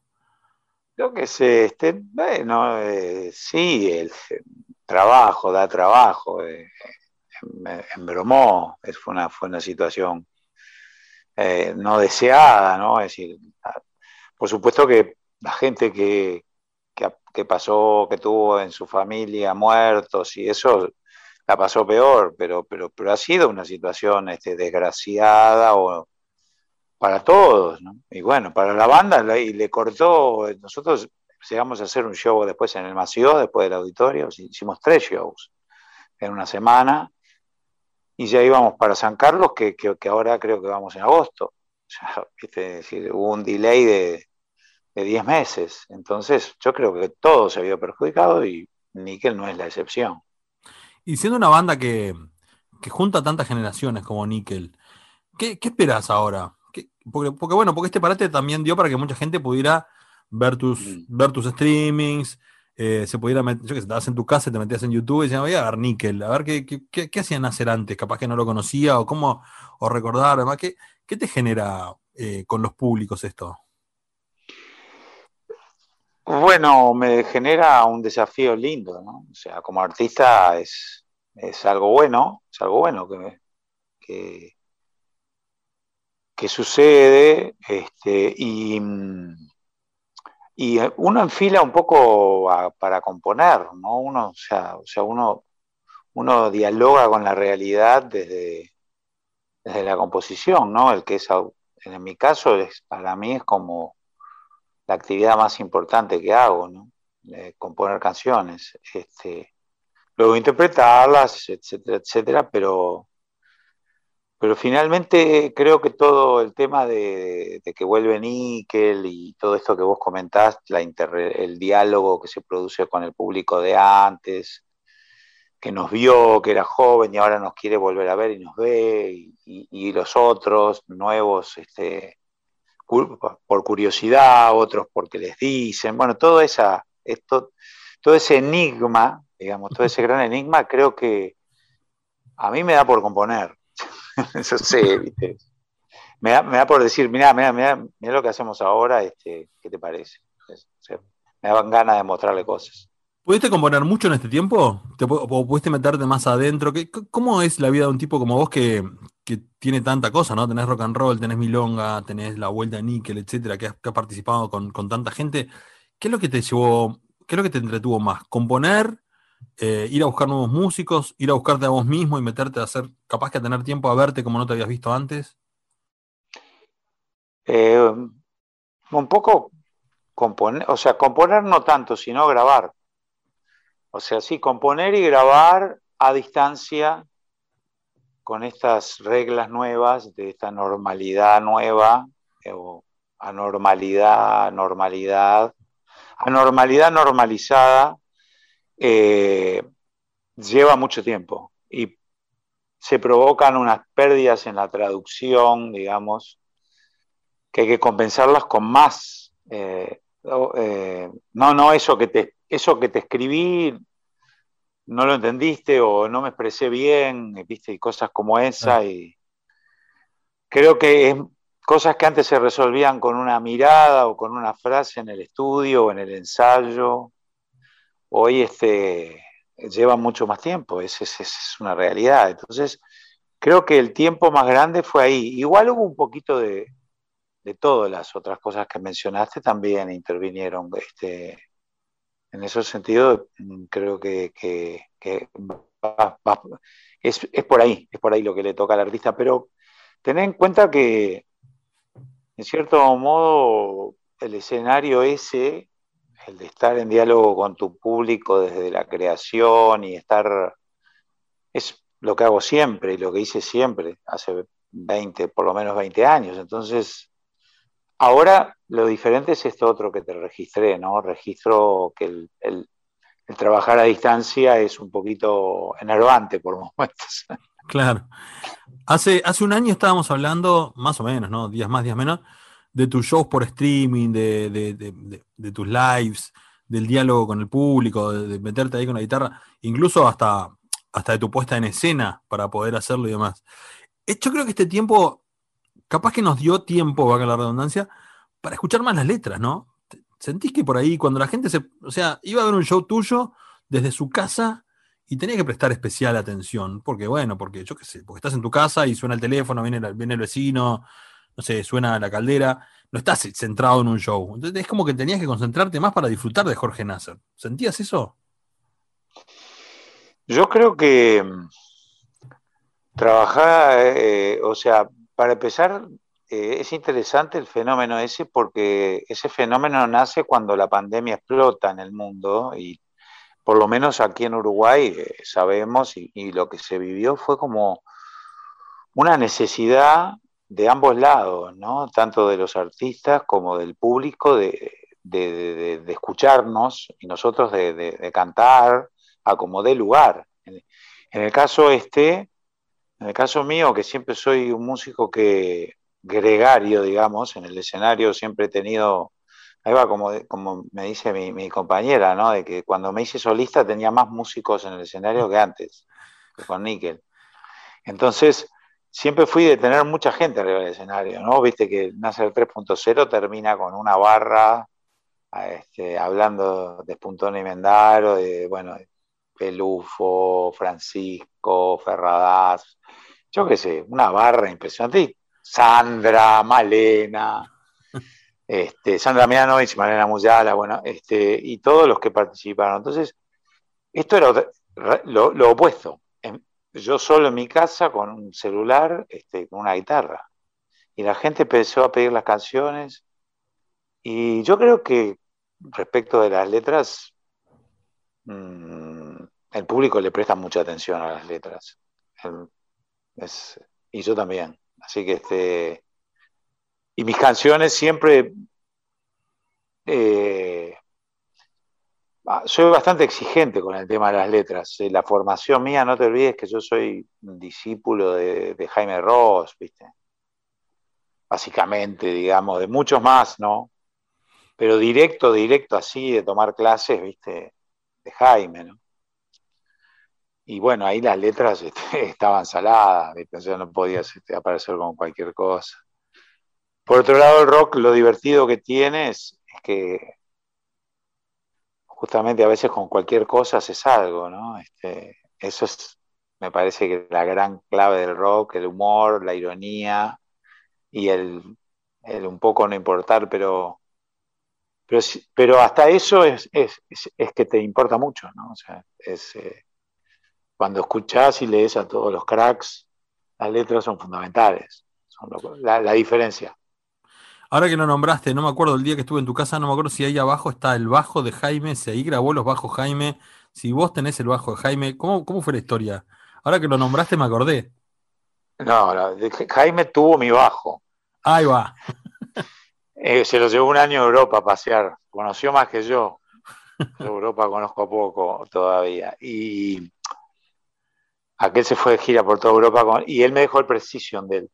Creo que se, este, bueno, eh, sí, el trabajo da trabajo. eh, embromó, fue una, fue una situación eh, no deseada, ¿no? Es decir, por supuesto que la gente que, que, pasó, que tuvo en su familia muertos y eso, la pasó peor, pero, pero, pero ha sido una situación este, desgraciada o, para todos. Y bueno, para la banda y le cortó, nosotros llegamos a hacer un show después en el Mació, después del auditorio, hicimos tres shows en una semana y ya íbamos para San Carlos, que, que, que ahora creo que vamos en agosto. O sea, ¿viste? Es decir, hubo un delay de, de 10 meses. Entonces, yo creo que todo se vio perjudicado y Nickel no es la excepción. Y siendo una banda que, que junta tantas generaciones como Nickel, ¿qué, qué esperas ahora? ¿Qué- porque, porque, bueno, porque este parate también dio para que mucha gente pudiera ver tus, ver tus streamings, eh, se pudiera meter, yo que sé, estabas en tu casa, te metías en YouTube y decías, voy a ver Nickel, a ver qué, qué, qué- hacían hacer antes, capaz que no lo conocía, o cómo, o recordar, además, ¿qué, qué te genera eh, con los públicos esto? Bueno, me genera un desafío lindo, ¿no? O sea, como artista es, es algo bueno, es algo bueno que, que, sucede este, y, y uno enfila un poco para componer, ¿no? Uno, o sea, o sea, uno, uno dialoga con la realidad desde, desde la composición, ¿no? El que es, en mi caso, es, para mí es como la actividad más importante que hago, ¿no? Eh, componer canciones, este, luego interpretarlas, etcétera, etcétera, pero, pero finalmente creo que todo el tema de, de que vuelve Níquel y todo esto que vos comentás, la interre- el diálogo que se produce con el público de antes, que nos vio, que era joven y ahora nos quiere volver a ver y nos ve, y, y- los otros nuevos, este, por curiosidad, otros porque les dicen, bueno, todo, esa, esto, todo ese enigma, digamos, todo ese gran enigma, creo que a mí me da por componer. Eso sé, ¿viste? Me da, me da por decir, mira, mira, mira, mira lo que hacemos ahora, este, ¿qué te parece? Me daban ganas de mostrarle cosas. ¿Pudiste componer mucho en este tiempo? ¿Te, ¿O pudiste meterte más adentro? ¿Qué- ¿Cómo es la vida de un tipo como vos que, que tiene tanta cosa, ¿no? Tenés rock and roll, tenés milonga, tenés la vuelta a níquel, etcétera, que has participado con, con tanta gente. ¿Qué es lo que te llevó, qué es lo que te entretuvo más? ¿Componer? Eh, ¿Ir a buscar nuevos músicos? ¿Ir a buscarte a vos mismo y meterte a hacer, capaz que a tener tiempo a verte como no te habías visto antes? Eh, un poco componer, o sea, componer no tanto, sino grabar. O sea, sí, componer y grabar a distancia con estas reglas nuevas, de esta normalidad nueva, eh, anormalidad, normalidad, anormalidad normalizada, eh, lleva mucho tiempo y se provocan unas pérdidas en la traducción, digamos, que hay que compensarlas con más. eh, eh, no, no, eso que te, eso que te escribí no lo entendiste o no me expresé bien, viste, y cosas como esa. Y creo que es cosas que antes se resolvían con una mirada o con una frase en el estudio o en el ensayo. Hoy este, lleva mucho más tiempo, es, es, es una realidad. Entonces, creo que el tiempo más grande fue ahí. Igual hubo un poquito de, de todas las otras cosas que mencionaste también intervinieron. Este, en ese sentido, mm, creo que, que- es, es por ahí, es por ahí lo que le toca al artista. Pero ten en cuenta que, en cierto modo, el escenario ese, el de estar en diálogo con tu público desde la creación y estar, es lo que hago siempre y lo que hice siempre, hace 20, por lo menos 20 años. Entonces, Ahora lo diferente es esto otro que te registré, ¿no? Registro que el, el- trabajar a distancia es un poquito enervante por momentos. Claro. Hace, hace un año estábamos hablando, más o menos, ¿no? Días más, días menos, de tus shows por streaming, de, de- de- de- tus lives, del diálogo con el público, de, meterte ahí con la guitarra, incluso hasta, hasta de tu puesta en escena para poder hacerlo y demás. Eh, Yo creo que este tiempo, capaz que nos dio tiempo, valga la redundancia, para escuchar más las letras, ¿no? Sentís que por ahí, cuando la gente se, o sea, iba a ver un show tuyo desde su casa y tenía que prestar especial atención, porque bueno, porque yo qué sé, porque estás en tu casa y suena el teléfono, viene, viene el vecino, no sé, suena la caldera, no estás centrado en un show. Entonces es como que tenías que concentrarte más para disfrutar de Jorge Nasser. ¿Sentías eso? Yo creo que mm, trabajar, eh, o sea, para empezar, eh, es interesante el fenómeno ese porque ese fenómeno nace cuando la pandemia explota en el mundo y por lo menos aquí en Uruguay eh, sabemos y, y lo que se vivió fue como una necesidad de ambos lados, ¿no? Tanto de los artistas como del público de, de- escucharnos y nosotros de, cantar a como dé lugar. En el caso este, en el caso mío, que siempre soy un músico que gregario, digamos, en el escenario siempre he tenido, ahí va como, como me dice mi, mi compañera, ¿no? De que cuando me hice solista tenía más músicos en el escenario que antes, que con Nickel. Entonces, siempre fui de tener mucha gente arriba del escenario, ¿no? Viste que Nasser 3.0 termina con una barra este, hablando de Spuntón y Mendaro, de, bueno, Pelufo, Francisco, Ferradas, yo qué sé, una barra impresionante. Y Sandra, Malena, este, Sandra Mianovich, Malena Muyala, bueno, este, y todos los que participaron. Entonces, esto era lo opuesto. Yo solo en mi casa con un celular, este, con una guitarra. Y la gente empezó a pedir las canciones. Y yo creo que respecto de las letras, mm, el público le presta mucha atención a las letras. Y yo también. Así que este. Y mis canciones siempre. eh, soy bastante exigente con el tema de las letras. Eh, La formación mía, no te olvides que yo soy discípulo de, de Jaime Ross, ¿viste? Básicamente, digamos, de muchos más, ¿no? Pero directo, directo así, de tomar clases, ¿viste? De Jaime, ¿no? Y bueno, ahí las letras este, estaban saladas, ¿viste? No podías este, aparecer con cualquier cosa. Por otro lado, el rock, lo divertido que tiene es que justamente a veces con cualquier cosa haces algo, ¿no? Este, eso es, me parece que la gran clave del rock, el humor, la ironía y el, un poco no importar, pero, pero, hasta eso es, es, es, que te importa mucho, ¿no? O sea, es, eh, cuando escuchás y lees a todos los cracks, las letras son fundamentales, son lo- la diferencia. Ahora que lo nombraste, no me acuerdo el día que estuve en tu casa, no me acuerdo si ahí abajo está el bajo de Jaime, si ahí grabó los bajos Jaime, si vos tenés el bajo de Jaime, ¿cómo, cómo fue la historia? Ahora que lo nombraste me acordé. No, Jaime tuvo mi bajo. Ahí va. Eh, se lo llevó un año a Europa a pasear. Conoció más que yo. Yo Europa conozco poco todavía. Y aquel se fue de gira por toda Europa con- y él me dejó el Precision de él.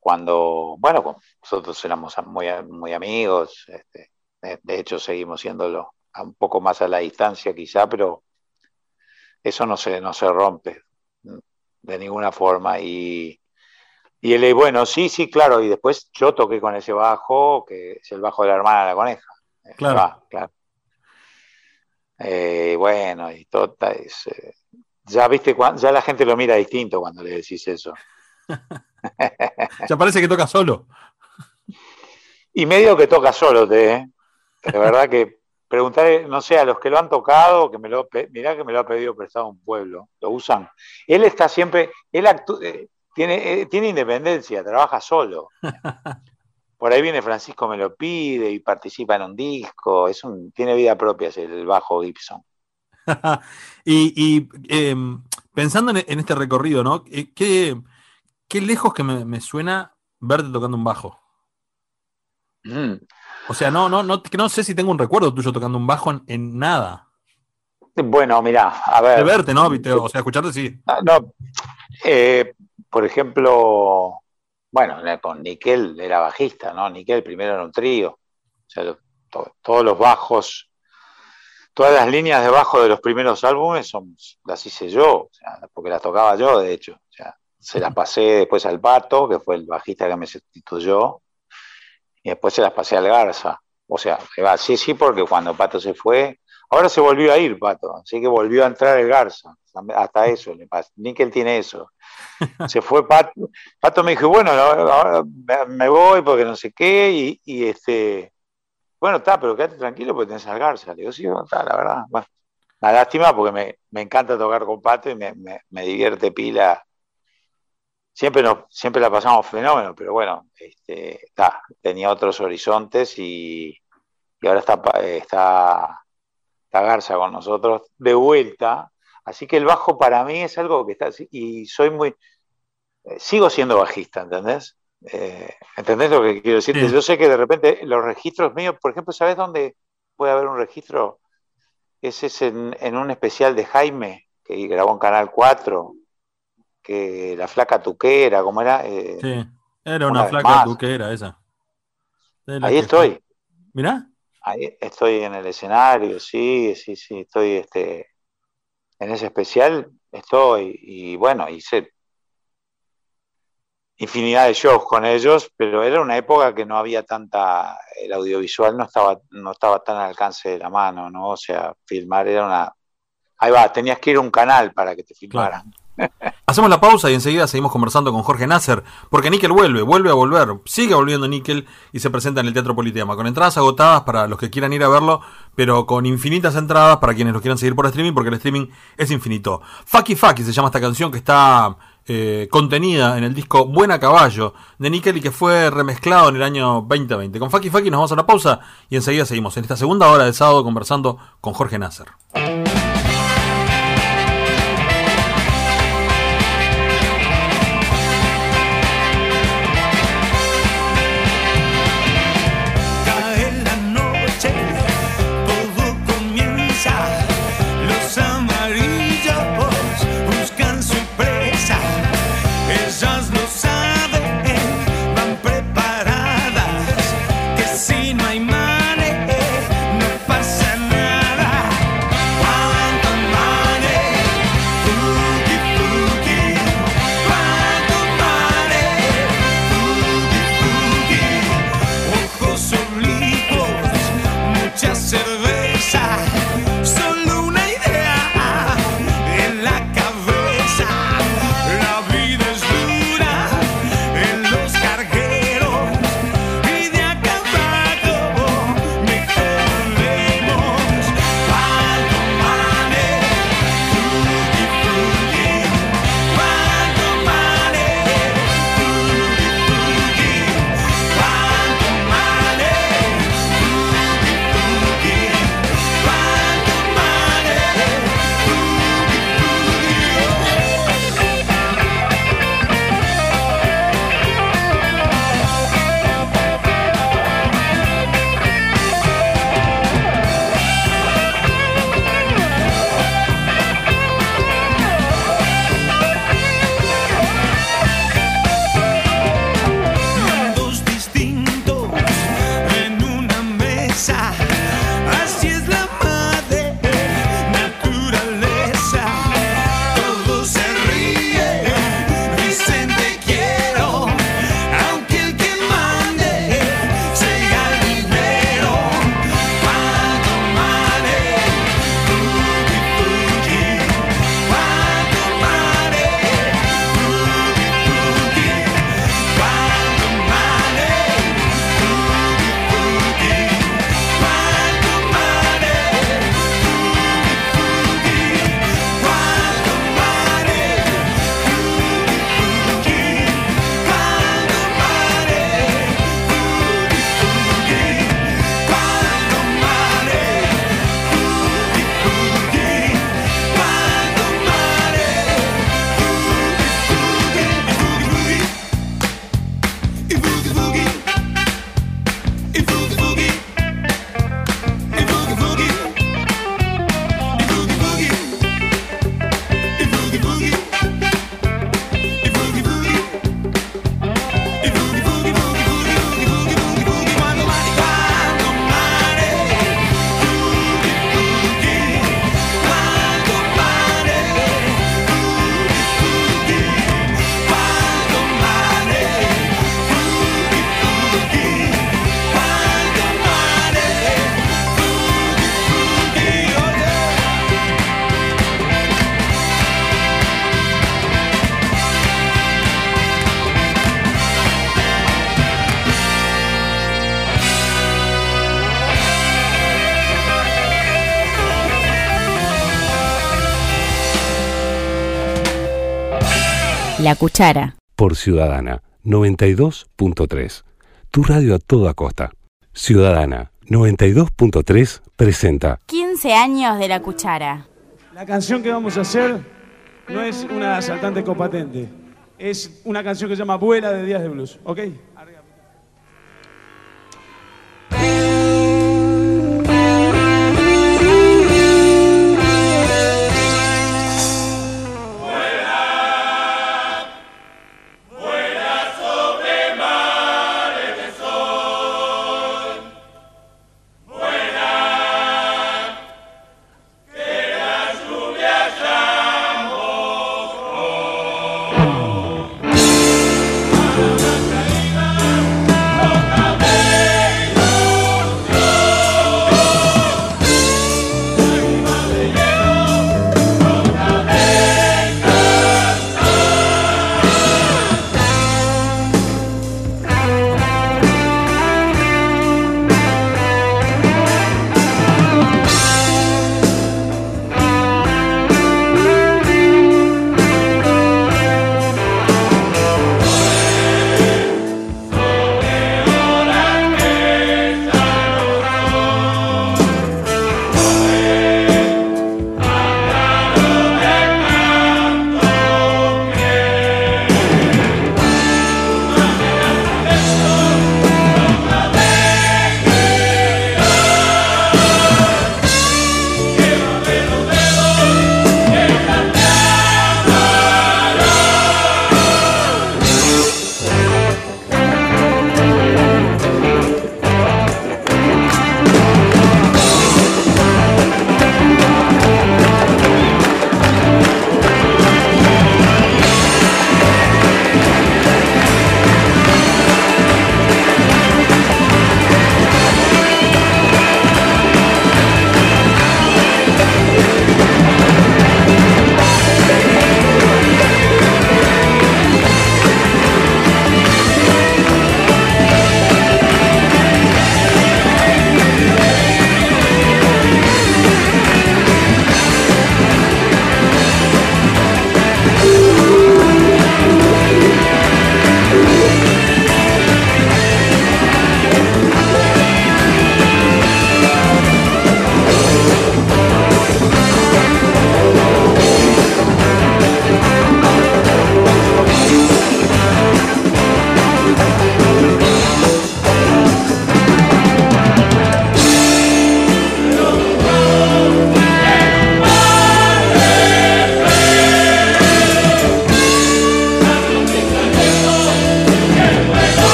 Cuando, bueno, nosotros éramos muy, muy amigos. este, de, hecho, seguimos siéndolo un poco más a la distancia quizá, pero eso no se, no se rompe de ninguna forma. Y, y él, bueno, sí, sí, claro. Y después yo toqué con ese bajo, que es el bajo de la hermana de la coneja. Eh, Claro. va, claro. Eh, bueno, y tota, es, eh, ya viste, ya la gente lo mira distinto cuando le decís eso. Ya parece que toca solo. Y medio que toca solo, te, ¿eh? De verdad que preguntar, no sé, a los que lo han tocado, que me lo, mirá que me lo ha pedido prestado un pueblo, lo usan. Él está siempre, él eh, tiene, eh, tiene independencia, trabaja solo. Por ahí viene Francisco me lo pide y participa en un disco, es un, tiene vida propia es el bajo Gibson. y y, em, pensando en, en este recorrido, ¿no? ¿Qué, qué lejos que me, me suena verte tocando un bajo. Mm. O sea, no, no, no, que no sé si tengo un recuerdo tuyo tocando un bajo en, en nada. Bueno, mirá, a ver. De verte, ¿no? O sea, escucharte sí. Ah, No, eh, por ejemplo, bueno, con Nickel era bajista, ¿no? Nickel primero era un trío. O sea, to- todos los bajos, todas las líneas de bajo de los primeros álbumes son, las hice yo, o sea, porque las tocaba yo, de hecho. Se las pasé después al Pato, que fue el bajista que me sustituyó, y después se las pasé al Garza. O sea, sí, sí, porque cuando Pato se fue, ahora se volvió a ir Pato, así que volvió a entrar el Garza. Hasta eso le pasa. Nickel tiene eso. Se fue Pato. Pato me dijo, bueno, ahora me- voy porque no sé qué, y, este, bueno, está, pero quédate tranquilo porque tenés al Garza. Le digo, sí, está, la verdad. Bueno, lástima porque me, me encanta tocar con Pato y me, me- me divierte pila. Siempre, nos, siempre la pasamos fenómeno, pero bueno, este, está, tenía otros horizontes y, y ahora está, está, está Garza con nosotros de vuelta. Así que el bajo para mí es algo que está, y soy muy, eh, sigo siendo bajista, ¿entendés? Eh, ¿Entendés lo que quiero decirte? Sí. Yo sé que de repente los registros míos, por ejemplo, ¿sabes dónde puede haber un registro? Ese es en, en un especial de Jaime, que grabó en Canal 4, que la flaca tuquera, ¿cómo era? Eh, Sí. Era Una flaca tuquera esa. Ahí estoy, Mirá. ahí estoy en el escenario, sí, sí, sí, estoy este, en ese especial, estoy, y bueno, hice infinidad de shows con ellos, pero era una época que no había tanta, el audiovisual no estaba, no estaba tan al alcance de la mano, ¿no? O sea, filmar era una, ahí va, tenías que ir a un canal para que te filmaran. Hacemos la pausa y enseguida seguimos conversando con Jorge Nasser, porque Nickel vuelve, vuelve a volver, sigue volviendo Nickel y se presenta en el Teatro Politeama, con entradas agotadas para los que quieran ir a verlo, pero con infinitas entradas para quienes lo quieran seguir por streaming, porque el streaming es infinito. Faki Faki se llama esta canción que está eh, contenida en el disco Buena Caballo de Nickel y que fue remezclado en el año 2020. Con Faki Faki nos vamos a la pausa y enseguida seguimos en esta segunda hora de sábado conversando con Jorge Nasser. La Cuchara. Por Ciudadana 92.3. Tu radio a toda costa. Ciudadana 92.3 presenta 15 años de La Cuchara. La canción que vamos a hacer no es una asaltante copatente. Es una canción que se llama Vuela de Días de Blues, ¿ok?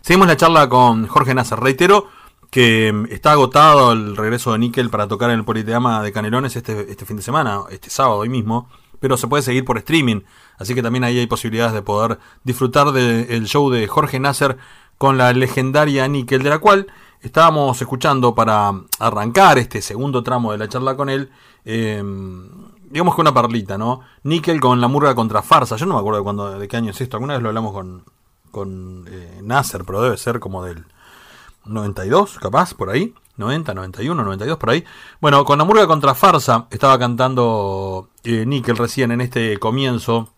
Seguimos la charla con Jorge Nasser. Reitero que mm, está agotado el regreso de Nickel para tocar en el Politeama de Canelones este, este fin de semana, este sábado hoy mismo, pero se puede seguir por streaming, así que también ahí hay posibilidades de poder disfrutar del show de Jorge Nasser con la legendaria Nickel, de la cual estábamos escuchando para arrancar este segundo tramo de la charla con él. eh, digamos que una perlita, ¿no? Nickel con la murga contra farsa. Yo no me acuerdo de, cuándo- de qué año es esto. Alguna vez lo hablamos con, con eh, Nasser, pero debe ser como del 92, capaz, por ahí. 90, 91, 92, por ahí. Bueno, con la murga contra farsa estaba cantando eh, Nickel recién en este comienzo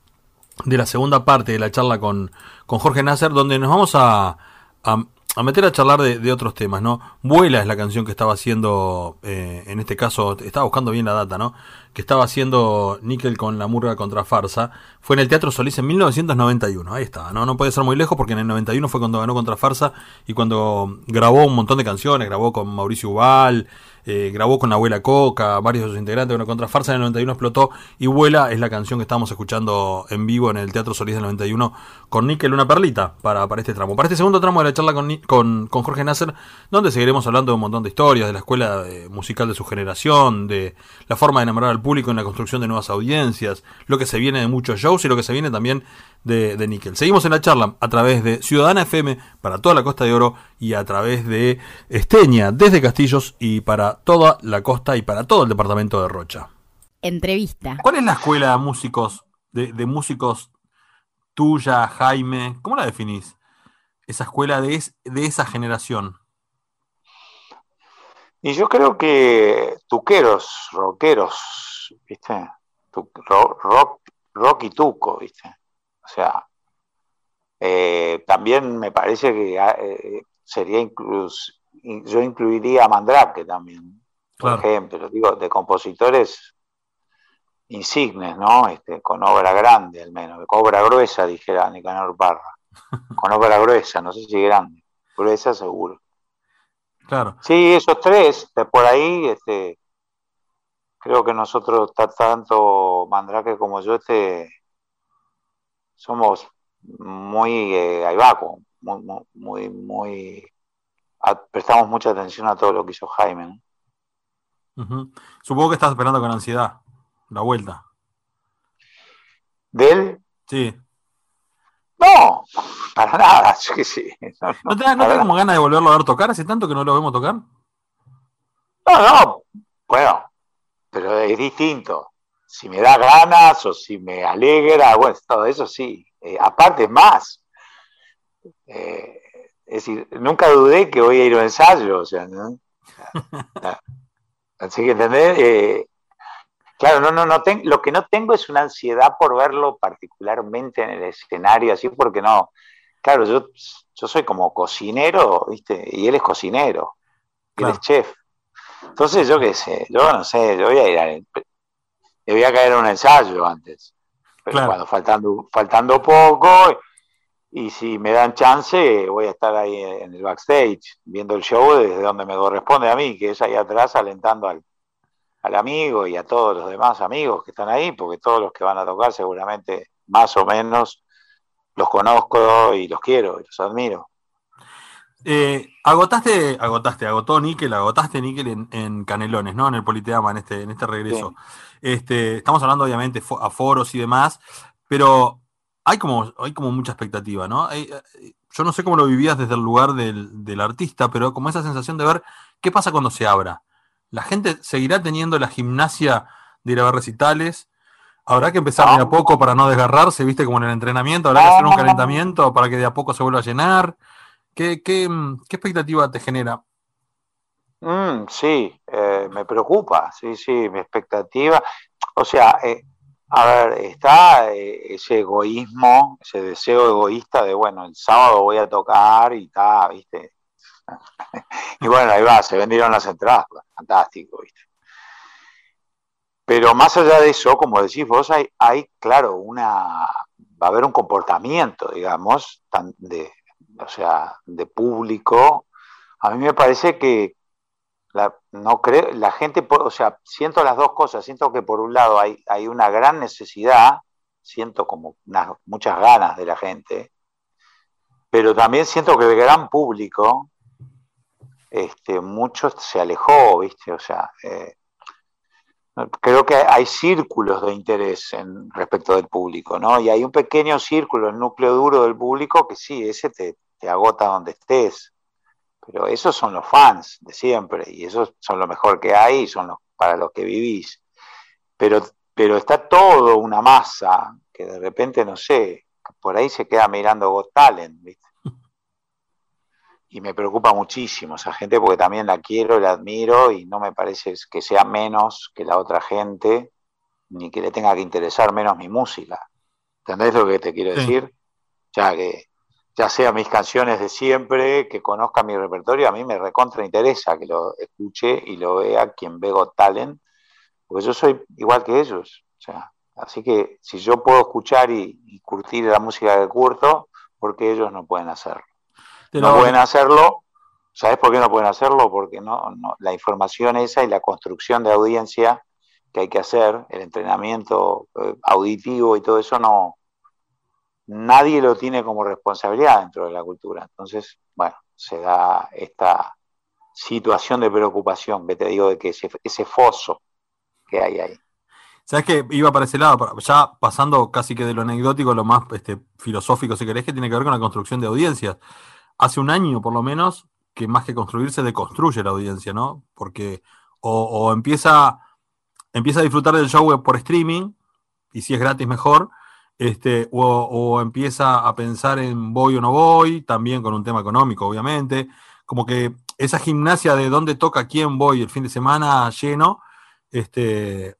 de la segunda parte de la charla con, con Jorge Nasser, donde nos vamos a, a, meter a charlar de, de otros temas, ¿no? Vuela es la canción que estaba haciendo, eh, en este caso, estaba buscando bien la data, ¿no? Que estaba haciendo Nickel con la murga contra farsa. Fue en el Teatro Solís en 1991, ahí está, ¿no? No puede ser muy lejos porque en el 91 fue cuando ganó contra farsa y cuando grabó un montón de canciones, grabó con Mauricio Ubal, eh, grabó con Abuela Coca, varios de sus integrantes, bueno, contra Farsa en el 91 explotó y Vuela es la canción que estamos escuchando en vivo en el Teatro Solís del 91 con Nickel, una perlita para, para este tramo. Para este segundo tramo de la charla con, con, con Jorge Nasser, donde seguiremos hablando de un montón de historias, de la escuela eh, musical de su generación, de la forma de enamorar al público en la construcción de nuevas audiencias, lo que se viene de muchos shows y lo que se viene también de, de Nickel. Seguimos en la charla a través de Ciudadana FM para toda la Costa de Oro y a través de Esteña desde Castillos y para toda la costa y para todo el departamento de Rocha. Entrevista. ¿Cuál es la escuela de músicos, de, de músicos tuya, Jaime? ¿Cómo la definís? Esa escuela de, es- de esa generación. Y yo creo que tuqueros, rockeros, ¿viste? Tu- ro- rock, rock y tuco, ¿viste? O sea, eh, también me parece que ah, eh, sería incluso, yo incluiría a Mandrake también, por Claro. ejemplo, digo, de compositores insignes, ¿no? Este, con obra grande al menos, con obra gruesa, dijera Nicanor Parra. Con obra gruesa, no sé si grande, gruesa seguro. Claro. Sí, esos tres, de por ahí, este, creo que nosotros, ta- tanto Mandrake como yo, este, somos muy eh, ahí va, como muy, muy, muy, muy- a- prestamos mucha atención a todo lo que hizo Jaime. Supongo que estás esperando con ansiedad la vuelta. ¿De él? Sí. No, para nada, yo qué sé. No, no, ¿No te no te como ganas de volverlo a ver tocar? ¿Hace tanto que no lo vemos tocar? No, no, bueno, pero es distinto. Si me da ganas o si me alegra, bueno, todo eso sí. Eh, aparte, más. Eh, es decir, nunca dudé que voy a ir a un ensayo, o sea, ¿no? Así que, ¿entendés? Eh, claro, no, no, no ten- lo que no tengo es una ansiedad por verlo particularmente en el escenario, así porque no. Claro, yo, yo soy como cocinero, ¿viste? Y él es cocinero, él es chef. Entonces, yo qué sé, yo no sé, yo voy a ir a, le voy a caer a un ensayo antes. Pero Claro. cuando faltando, faltando poco, y si me dan chance, voy a estar ahí en el backstage, viendo el show desde donde me corresponde a mí, que es ahí atrás alentando al, al amigo y a todos los demás amigos que están ahí, porque todos los que van a tocar seguramente más o menos los conozco y los quiero y los admiro. Eh, agotaste, agotaste, agotó Nickel, agotaste Nickel en, en Canelones, ¿no? En el Politeama, en este, en este regreso. Este, estamos hablando, obviamente, a foros y demás, pero hay como, hay como mucha expectativa, ¿no? Hay, eh, yo no sé cómo lo vivías desde el lugar del, del artista, pero como esa sensación de ver qué pasa cuando se abra. La gente seguirá teniendo la gimnasia de ir a ver recitales. Habrá que empezar de a poco para no desgarrarse, viste, como en el entrenamiento. Habrá que hacer un calentamiento para que de a poco se vuelva a llenar. ¿Qué, qué, qué expectativa te genera? Mm, sí, eh, me preocupa, sí, sí, mi expectativa. O sea, eh, a ver, está eh, ese egoísmo, ese deseo egoísta de, bueno, el sábado voy a tocar y está, ¿viste? y bueno, ahí va, se vendieron las entradas, pues, fantástico, ¿viste? Pero más allá de eso, como decís vos, hay, hay claro, una, va a haber un comportamiento, digamos, tan de, o sea, de público. A mí me parece que la, no creo, la gente, o sea, siento las dos cosas. Siento que por un lado hay, hay una gran necesidad, siento como unas, muchas ganas de la gente, pero también siento que el gran público, este, mucho se alejó, ¿viste? O sea, eh, creo que hay círculos de interés en, respecto del público, ¿no? Y hay un pequeño círculo, el núcleo duro del público, que sí, ese te, te agota donde estés. Pero esos son los fans de siempre, y esos son lo mejor que hay, y son los para los que vivís. Pero, pero está todo una masa que de repente, no sé, por ahí se queda mirando Got Talent, ¿viste? Y me preocupa muchísimo esa gente porque también la quiero, la admiro y no me parece que sea menos que la otra gente, ni que le tenga que interesar menos mi música. ¿Entendés lo que te quiero Sí. decir? Ya que ya sea mis canciones de siempre, que conozca mi repertorio, a mí me recontra interesa que lo escuche y lo vea quien ve Got Talent, porque yo soy igual que ellos. O sea, así que si yo puedo escuchar y, y curtir la música que curto, ¿por qué ellos no pueden hacerlo? Pero- no pueden hacerlo, ¿sabes por qué no pueden hacerlo? Porque no, no, la información esa y la construcción de audiencia que hay que hacer, el entrenamiento eh, auditivo y todo eso, no, nadie lo tiene como responsabilidad dentro de la cultura. Entonces, bueno, se da esta situación de preocupación que te digo de que ese, foso que hay ahí. ¿Sabes que Iba para ese lado, ya pasando casi que de lo anecdótico lo más este, filosófico, si querés, que tiene que ver con la construcción de audiencias. Hace un año, por lo menos, que más que construirse, deconstruye la audiencia, ¿no? Porque o, o empieza, empieza a disfrutar del show por streaming, y si es gratis mejor, este, o, empieza a pensar en voy o no voy, también con un tema económico, obviamente. Como que esa gimnasia de dónde toca quién voy el fin de semana lleno, este,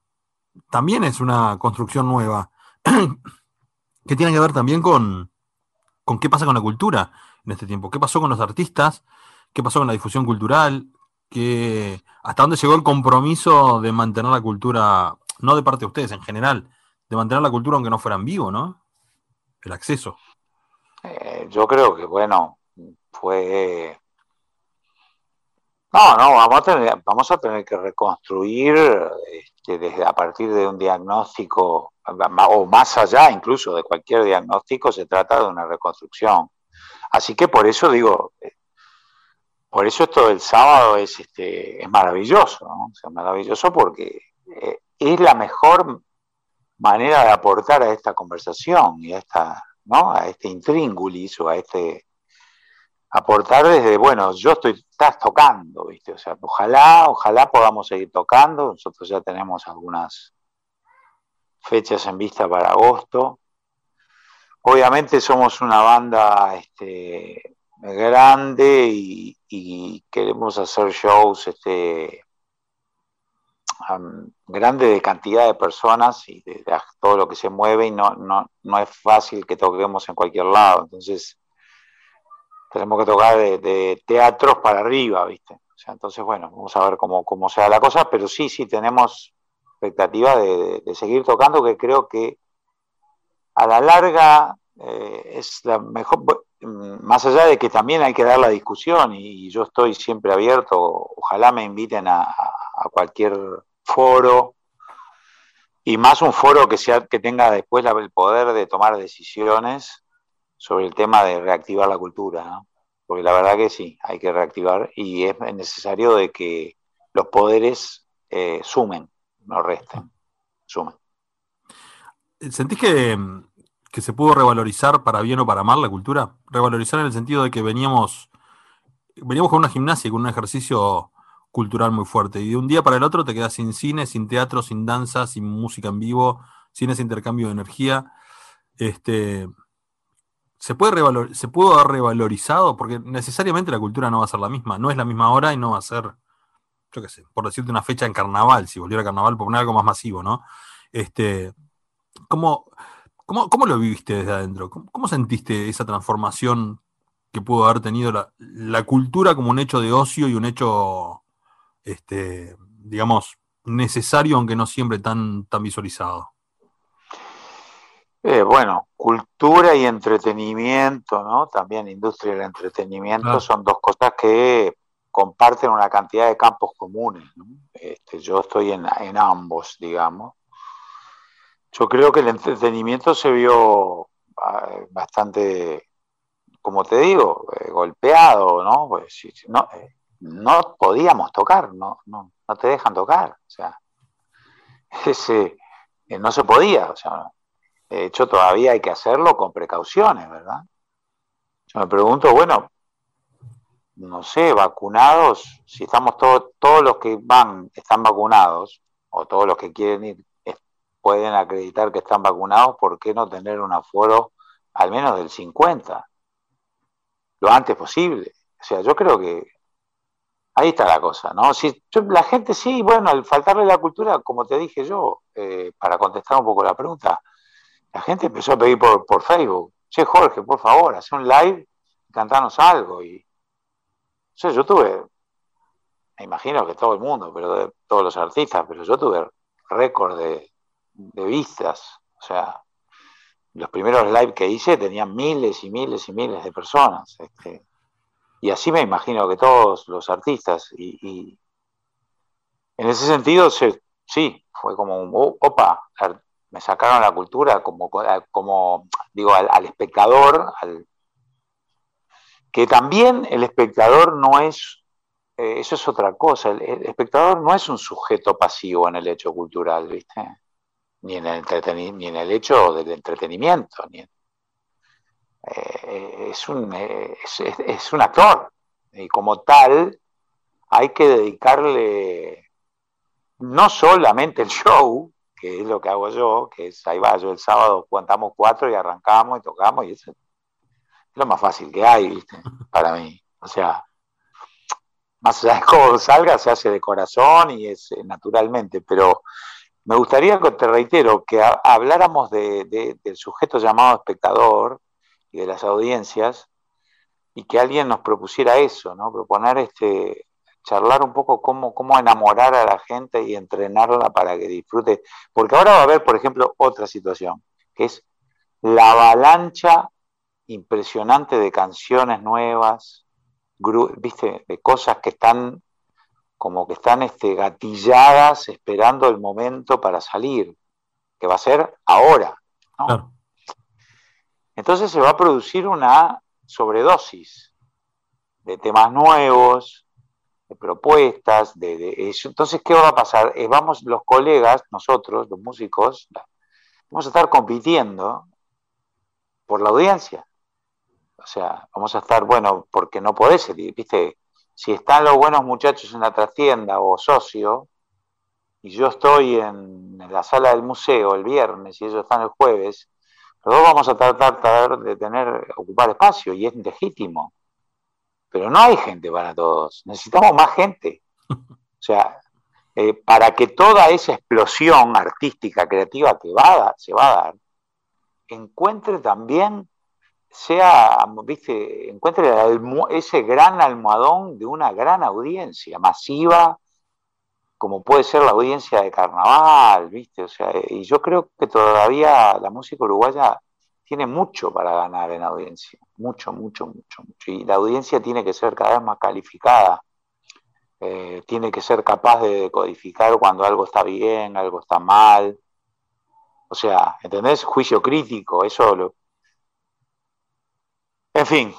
también es una construcción nueva, que tiene que ver también con, con qué pasa con la cultura en este tiempo, qué pasó con los artistas, qué pasó con la difusión cultural, qué, hasta dónde llegó el compromiso de mantener la cultura, no de parte de ustedes en general, de mantener la cultura aunque no fueran vivo, ¿no? El acceso. Eh, yo creo que, bueno, fue... No, no, vamos a tener, vamos a tener que reconstruir este, desde a partir de un diagnóstico, o más allá incluso de cualquier diagnóstico, se trata de una reconstrucción. Así que por eso digo, eh, por eso esto del sábado es, este, es maravilloso, ¿no? O sea, maravilloso porque eh, es la mejor manera de aportar a esta conversación y a esta, ¿no? A este intríngulis o a este aportar desde, bueno, yo estoy, estás tocando, ¿viste? O sea, ojalá, ojalá podamos seguir tocando. Nosotros ya tenemos algunas fechas en vista para agosto. Obviamente somos una banda este, grande y, queremos hacer shows este, grande de cantidad de personas y de, todo lo que se mueve y no, no, no es fácil que toquemos en cualquier lado. Entonces, tenemos que tocar de, teatros para arriba, ¿viste? O sea, entonces, bueno, vamos a ver cómo, cómo sea la cosa, pero sí, sí tenemos expectativa de, seguir tocando, que creo que a la larga eh, es la mejor, más allá de que también hay que dar la discusión y, yo estoy siempre abierto, ojalá me inviten a, cualquier foro y más un foro que sea que tenga después el poder de tomar decisiones sobre el tema de reactivar la cultura, porque la verdad que sí, hay que reactivar y es necesario de que los poderes eh, sumen, no resten, sumen. ¿Sentís que, que, se pudo revalorizar para bien o para mal la cultura? Revalorizar en el sentido de que veníamos, veníamos con una gimnasia, con un ejercicio cultural muy fuerte, y de un día para el otro te quedas sin cine, sin teatro, sin danza, sin música en vivo, sin ese intercambio de energía. Este, ¿se, puede revalor ¿Se pudo haber revalorizado? Porque necesariamente la cultura no va a ser la misma, no es la misma hora y no va a ser, yo qué sé, por decirte una fecha en carnaval, si volviera a carnaval, por poner algo más masivo, ¿no? Este, ¿cómo, cómo, cómo lo viviste desde adentro? ¿Cómo, ¿Cómo, sentiste esa transformación que pudo haber tenido la, la, cultura como un hecho de ocio y un hecho, este, digamos, necesario, aunque no siempre tan, tan visualizado? Eh, bueno, cultura y entretenimiento, ¿no? También industria del entretenimiento claro. son dos cosas que comparten una cantidad de campos comunes. ¿no? Este, yo estoy en, en, ambos, digamos. Yo creo que el entretenimiento se vio uh, bastante como te digo, eh, golpeado, ¿no? Pues, no, eh, no podíamos tocar, no, no, no te dejan tocar, o sea, ese, eh, no se podía, o sea, de hecho todavía hay que hacerlo con precauciones, ¿verdad? Yo me pregunto, bueno, no sé, vacunados, si estamos todos, todos los que van están vacunados, o todos los que quieren ir pueden acreditar que están vacunados, ¿por qué no tener un aforo al menos del 50? Lo antes posible. O sea, yo creo que ahí está la cosa, ¿no? Si yo- la gente sí, bueno, al faltarle la cultura, como te dije yo, eh, para contestar un poco la pregunta, la gente empezó a pedir por, Facebook, che, Jorge, por favor, haz un live y cantanos algo. Y o sea, yo tuve, me imagino que todo el mundo, pero de todos los artistas, pero yo tuve récord de, de vistas. O sea, los primeros live que hice tenían miles y miles y miles de personas. Este, y así me imagino que todos los artistas. Y, y en ese sentido, se- sí, fue como un, "Oh, opa, me sacaron la cultura como, como digo, al, espectador, al, que también el espectador no es, eh, eso es otra cosa, el, espectador no es un sujeto pasivo en el hecho cultural, ¿viste? Ni en el, ni en el hecho del entretenimiento, ni en- eh, es, un, eh, es, un actor, y como tal hay que dedicarle no solamente el show, que es lo que hago yo, que es ahí va, yo el sábado contamos cuatro y arrancamos y tocamos, y eso es lo más fácil que hay, ¿viste? Para mí. O sea, más allá de cómo salga, se hace de corazón y es eh, naturalmente, pero me gustaría te reitero que ha- habláramos de, de- del sujeto llamado espectador y de las audiencias y que alguien nos propusiera eso, ¿no? Proponer este charlar un poco cómo, cómo enamorar a la gente y entrenarla para que disfrute. Porque ahora va a haber, por ejemplo, otra situación, que es la avalancha impresionante de canciones nuevas, viste, de cosas que están como que están este, gatilladas esperando el momento para salir, que va a ser ahora. ¿no? Entonces se va a producir una sobredosis de temas nuevos, de propuestas, de, eso. Entonces, ¿qué va a pasar? Eh, vamos, los colegas, nosotros, los músicos, vamos a estar compitiendo por la audiencia. O sea, vamos a estar, bueno, porque no podés, viste, si están los buenos muchachos en la trastienda o socio, y yo estoy en la sala del museo el viernes y ellos están el jueves, los dos vamos a tratar, tratar de tener, ocupar espacio, y es legítimo. Pero no hay gente para todos, necesitamos más gente. O sea, eh, para que toda esa explosión artística, creativa que va a dar, se va a dar, encuentre también, sea, viste, encuentre el ese gran almohadón de una gran audiencia masiva, como puede ser la audiencia de carnaval, viste, o sea, eh, y yo creo que todavía la música uruguaya tiene mucho para ganar en audiencia, mucho, mucho, mucho, mucho, y la audiencia tiene que ser cada vez más calificada, eh, tiene que ser capaz de decodificar cuando algo está bien, algo está mal, o sea, ¿entendés? Juicio crítico, eso lo... En fin,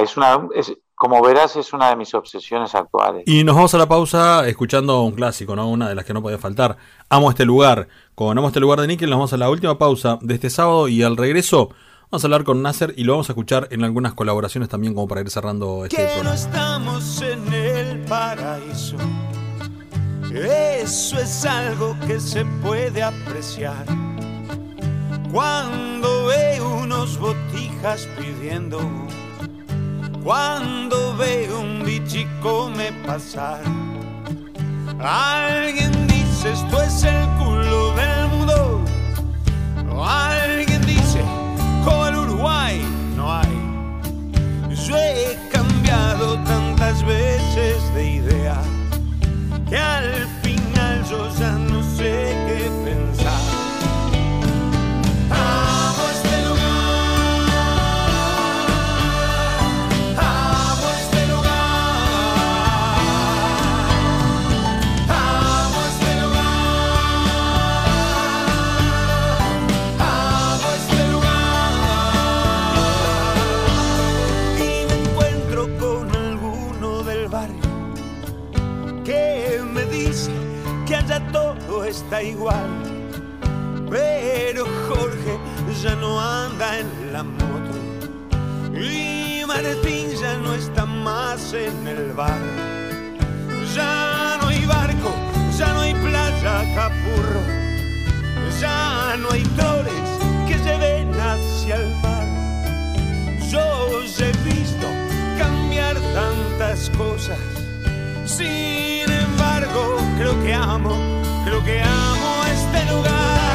es una, como verás, es una de mis obsesiones actuales. Y nos vamos a la pausa escuchando un clásico, ¿no? Una de las que no podía faltar. Amo este lugar. Con Amo este lugar de Nickel nos vamos a la última pausa de este sábado y al regreso vamos a hablar con Nasser y lo vamos a escuchar en algunas colaboraciones también como para ir cerrando este que no estamos en el paraíso. Eso es algo que se puede apreciar. Cuando veo unos botijas pidiendo, cuando veo un bichico me pasar. Alguien dice esto es el culo del mundo. Alguien dice el Uruguay no hay. Yo he cambiado tantas veces de idea que al final yo ya no sé qué está igual. Pero Jorge ya no anda en la moto. Y Martín ya no está más en el bar. Ya no hay barco, ya no hay playa capurro. Ya no hay flores que lleven hacia el mar. Yo he visto cambiar tantas cosas. Sin embargo, creo que amo, creo que amo este lugar.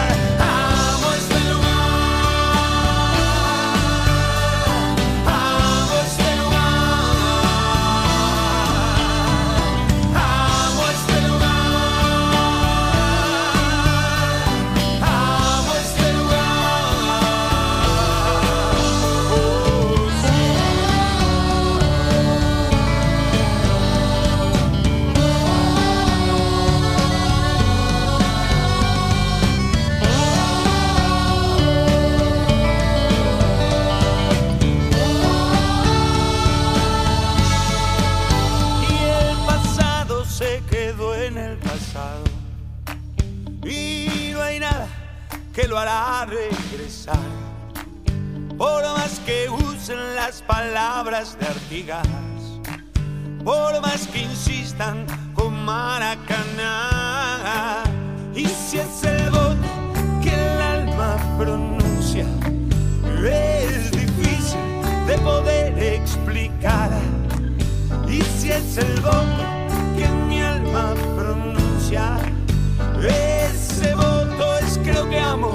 Hará regresar. Por más que usen las palabras de Artigas, por más que insistan con Maracaná. Y si es el voto que el alma pronuncia, es difícil de poder explicar. Y si es el voto que mi alma pronuncia, ese voto es creo que amo,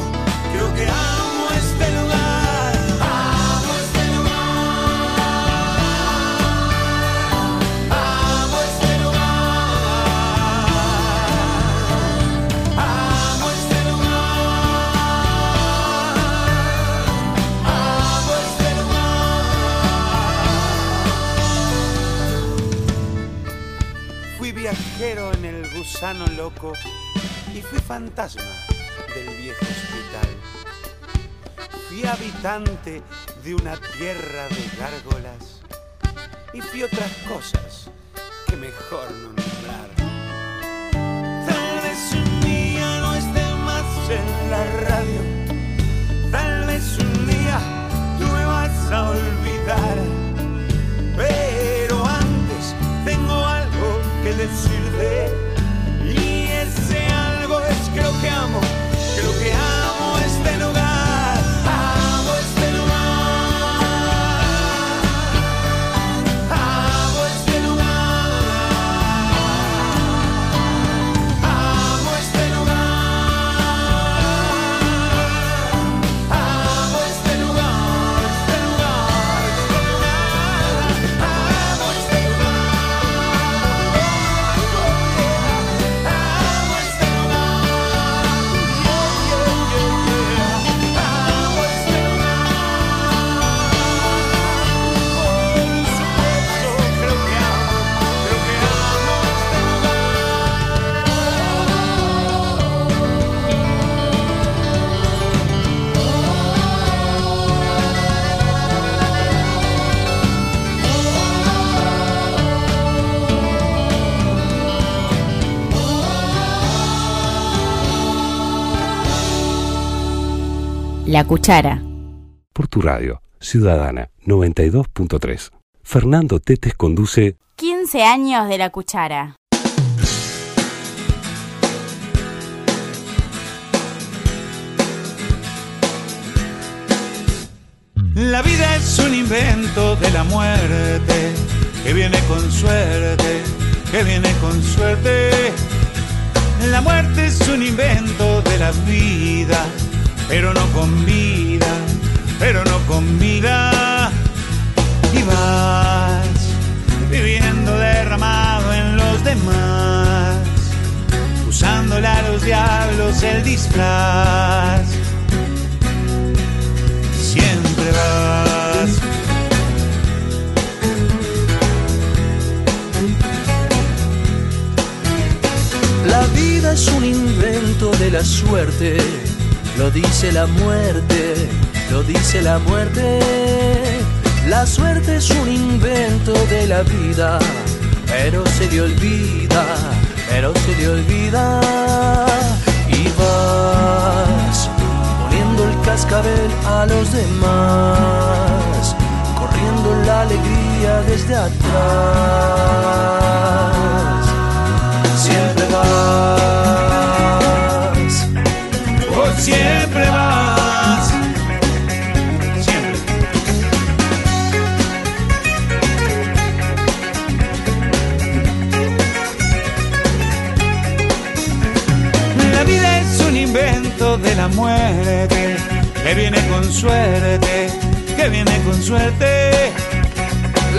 en el gusano loco y fui fantasma del viejo hospital. Fui habitante de una tierra de gárgolas y fui otras cosas que mejor no nombrar. Tal vez un día no esté más en la radio. Tal vez un día tú me vas a olvidar. Pero antes tengo algo que decirte. Y ese algo es creo que amo, creo que amo este lugar. La cuchara. Por tu radio, Ciudadana 92.3. Fernando Tetes conduce 15 años de la cuchara. La vida es un invento de la muerte que viene con suerte, que viene con suerte. La muerte es un invento de la vida, pero no con vida, pero no con vida. Y vas viviendo derramado en los demás, usándole a los diablos el disfraz. Siempre vas. La vida es un invento de la suerte, lo dice la muerte, lo dice la muerte. La suerte es un invento de la vida, pero se le olvida, pero se le olvida. vas, poniendo el cascabel a los demás, corriendo la alegría desde atrás. Siempre vas, siempre vas. Siempre. La vida es un invento de la muerte que viene con suerte, que viene con suerte.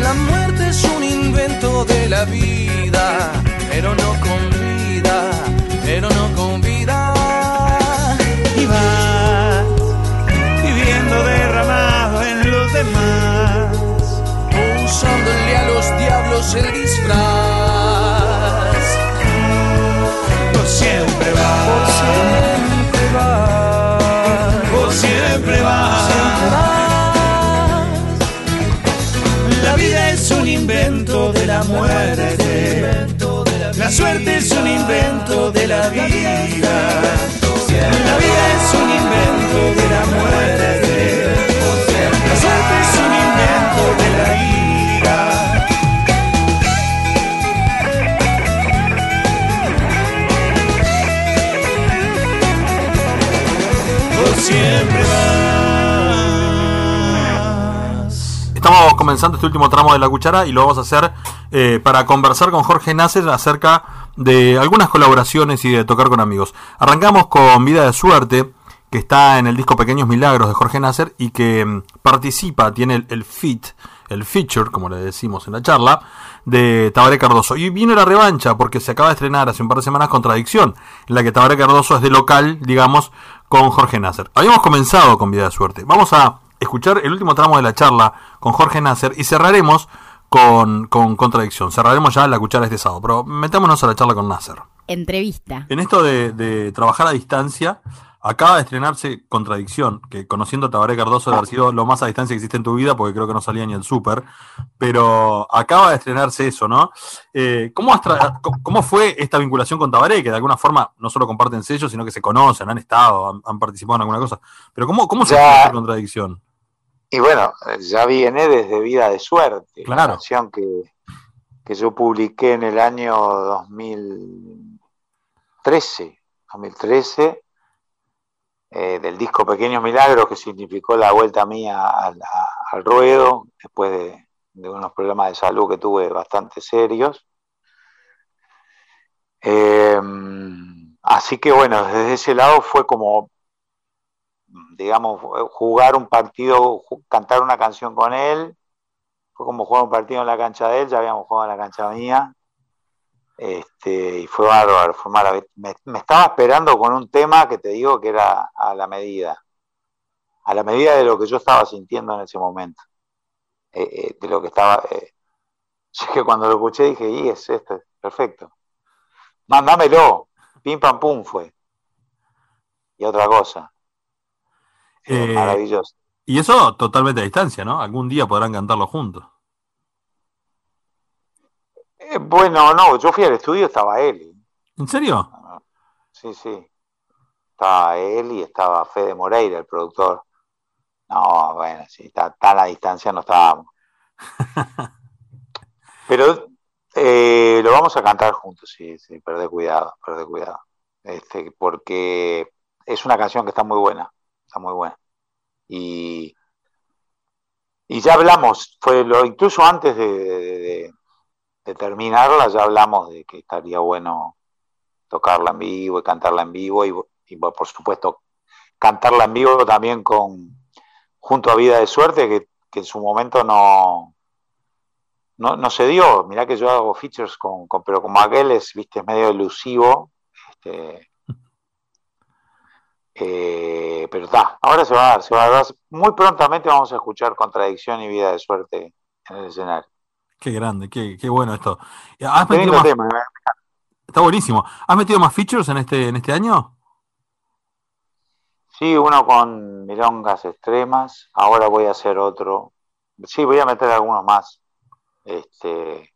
La muerte es un invento de la vida, pero no diablos el disfraz. Vos siempre vas, Vos siempre vas, vos siempre vas. La vida es un invento de la muerte. La suerte es un invento de la vida. La vida es un invento de la muerte. Comenzando este último tramo de la cuchara y lo vamos a hacer eh, para conversar con Jorge Nasser acerca de algunas colaboraciones y de tocar con amigos. Arrancamos con Vida de Suerte, que está en el disco Pequeños Milagros de Jorge Nasser y que mm, participa, tiene el, el fit, el feature, como le decimos en la charla, de Tabaré Cardoso. Y viene la revancha porque se acaba de estrenar hace un par de semanas Contradicción, en la que Tabaré Cardoso es de local, digamos, con Jorge Nasser. Habíamos comenzado con Vida de Suerte. Vamos a escuchar el último tramo de la charla con Jorge Nasser y cerraremos con, con Contradicción. Cerraremos ya la cuchara este sábado, pero metámonos a la charla con Nasser. Entrevista. En esto de, de trabajar a distancia, acaba de estrenarse Contradicción, que conociendo a Tabaré Cardoso debe haber sido lo más a distancia que existe en tu vida, porque creo que no salía ni el súper, pero acaba de estrenarse eso, ¿no? Eh, ¿cómo, has ¿Cómo fue esta vinculación con Tabaré, que de alguna forma no solo comparten sellos, sino que se conocen, han estado, han, han participado en alguna cosa? Pero ¿cómo, cómo se esta Contradicción? Y bueno, ya viene desde Vida de Suerte, la Claro. canción que, que yo publiqué en el año 2013, 2013, eh, del disco Pequeños Milagros, que significó la vuelta mía al, a- al ruedo, después de, de unos problemas de salud que tuve bastante serios. Eh, así que bueno, desde ese lado fue como digamos, jugar un partido, cantar una canción con él, fue como jugar un partido en la cancha de él, ya habíamos jugado en la cancha mía, este, y fue bárbaro, fue maravilloso. Me, me estaba esperando con un tema que te digo que era a la medida, a la medida de lo que yo estaba sintiendo en ese momento, eh, eh, de lo que estaba... eh. Así que cuando lo escuché dije, y es esto, perfecto. Mándamelo, pim pam pum fue. Y otra cosa. Eh, Maravilloso. y eso totalmente a distancia, ¿no? Algún día podrán cantarlo juntos. Eh, bueno, no, yo fui al estudio, estaba él. ¿En serio? Sí, sí. Estaba él y estaba Fede Moreira, el productor. No, bueno, sí, ta- tan a distancia no estábamos. Pero eh, lo vamos a cantar juntos, sí, sí, perdé cuidado, perdé cuidado. Este, porque es una canción que está muy buena, muy buena. Y, y ya hablamos, fue lo, incluso antes de, terminarla, ya hablamos de que estaría bueno tocarla en vivo y cantarla en vivo y, por supuesto cantarla en vivo también con junto a Vida de Suerte que, que en su momento no, no no se dio mirá que yo hago features con, pero como aquel es viste medio elusivo este, eh, pero está ahora se va a dar se va a dar muy prontamente vamos a escuchar Contradicción y Vida de Suerte en el escenario Qué grande, qué, qué bueno esto. ¿Has metido más- tema, me- Está buenísimo. ¿Has metido más features en este, en este año? Sí, uno con milongas extremas. Ahora voy a hacer otro. Sí, voy a meter algunos más. Este,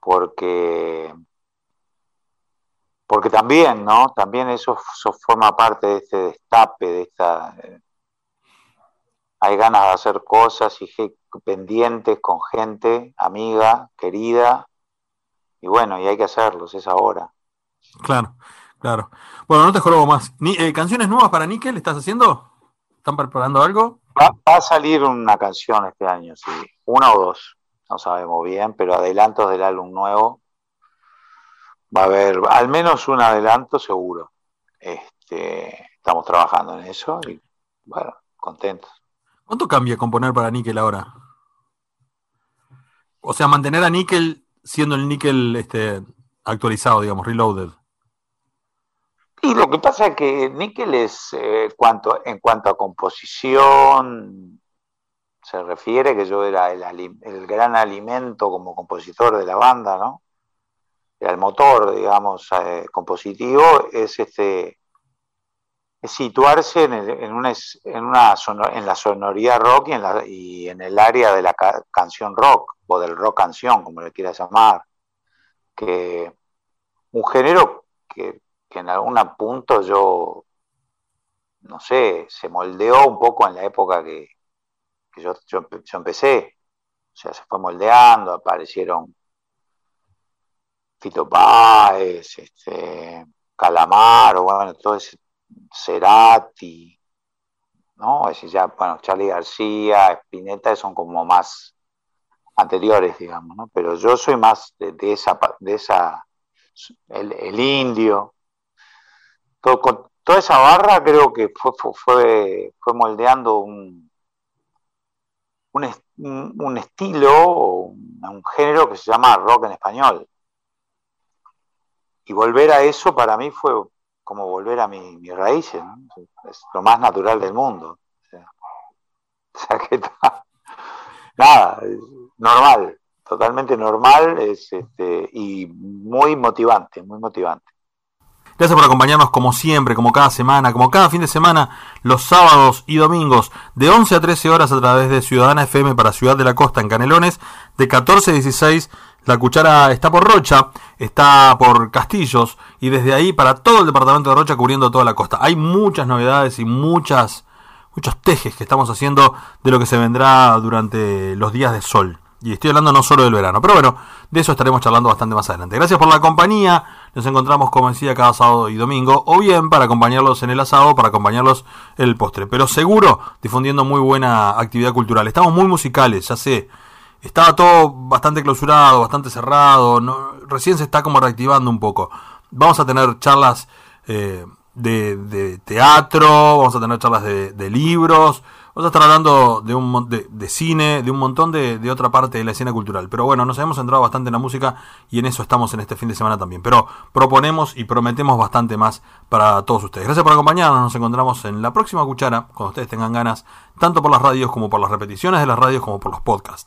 porque porque también, ¿no? También eso, eso forma parte de este destape, de esta... eh, hay ganas de hacer cosas y pendientes con gente, amiga, querida, y bueno, y hay que hacerlos, es ahora. Claro, claro. Bueno, no te jorobo más. Ni, eh, ¿Canciones nuevas para Nickel estás haciendo? ¿Están preparando algo? Va, va a salir una canción este año, sí, una o dos, no sabemos bien, pero adelantos del álbum nuevo. Va a haber al menos un adelanto seguro. Este, estamos trabajando en eso y bueno, contentos. ¿Cuánto cambia componer para Nickel ahora? O sea, mantener a Nickel siendo el Nickel este, actualizado, digamos, reloaded. Y lo que pasa es que Nickel es, eh, cuanto, en cuanto a composición se refiere, que yo era el, el gran alimento como compositor de la banda, ¿no? El motor, digamos, eh, compositivo, es este es situarse en, una, en, una en la sonoridad rock y en, el área de la ca- canción rock, o del rock canción, como le quieras llamar, que un género que, en algún punto yo, no sé, se moldeó un poco en la época que, yo empecé, o sea, se fue moldeando, aparecieron Fito Páez, este, Calamaro, bueno, todo ese Cerati, ¿no? Ese ya, bueno, Charlie García, Spinetta, son como más anteriores, digamos, ¿no? Pero yo soy más de, esa, de esa, el, indio, todo, con, toda esa barra creo que fue, fue, moldeando un, un, es- estilo, un género que se llama rock en español. Y volver a eso para mí fue como volver a mi- mis raíces, ¿no? Es lo más natural del mundo. O sea, que nada, normal, totalmente normal es, este, y muy motivante, muy motivante. Gracias por acompañarnos como siempre, como cada semana, como cada fin de semana, los sábados y domingos, de 11 a 13 horas a través de Ciudadana FM para Ciudad de la Costa en Canelones, de 14 a 16 la cuchara está por Rocha, está por Castillos y desde ahí para todo el departamento de Rocha cubriendo toda la costa. Hay muchas novedades y muchas muchos tejes que estamos haciendo de lo que se vendrá durante los días de sol. Y estoy hablando no solo del verano, pero bueno, de eso estaremos charlando bastante más adelante. Gracias por la compañía. Nos encontramos, como decía, cada sábado y domingo, o bien para acompañarlos en el asado, para acompañarlos en el postre. Pero seguro difundiendo muy buena actividad cultural. Estamos muy musicales, ya sé. Estaba todo bastante clausurado, bastante cerrado. no- recién se está como reactivando un poco. Vamos a tener charlas eh, de, teatro, vamos a tener charlas de libros, vamos a estar hablando de, un, de, de cine, de un montón de, de otra parte de la escena cultural. Pero bueno, nos hemos centrado bastante en la música y en eso estamos en este fin de semana también. Pero proponemos y prometemos bastante más para todos ustedes. Gracias por acompañarnos, nos encontramos en la próxima cuchara, cuando ustedes tengan ganas, tanto por las radios como por las repeticiones de las radios como por los podcasts.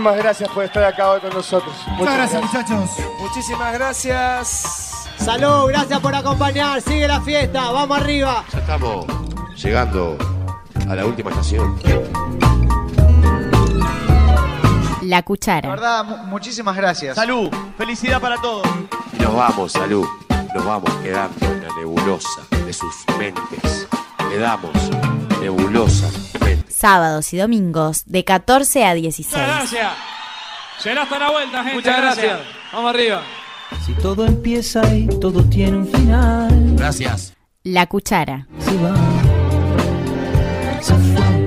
Muchísimas gracias por estar acá hoy con nosotros. Muchas gracias, muchachos. Muchísimas gracias. Salud, gracias por acompañar. Sigue la fiesta, vamos arriba. Ya estamos llegando a la última estación. La La cuchara. verdad, mu- muchísimas gracias. Salud, felicidad para todos. Y nos vamos, salud. Nos vamos quedando en la nebulosa de sus mentes. Le damos nebulosa. Sábados y domingos de 14 a 16. gracias. Será hasta la vuelta, gente. Muchas gracias. Vamos arriba. Si todo empieza y todo tiene un final. Gracias. La cuchara. Se va, se fue.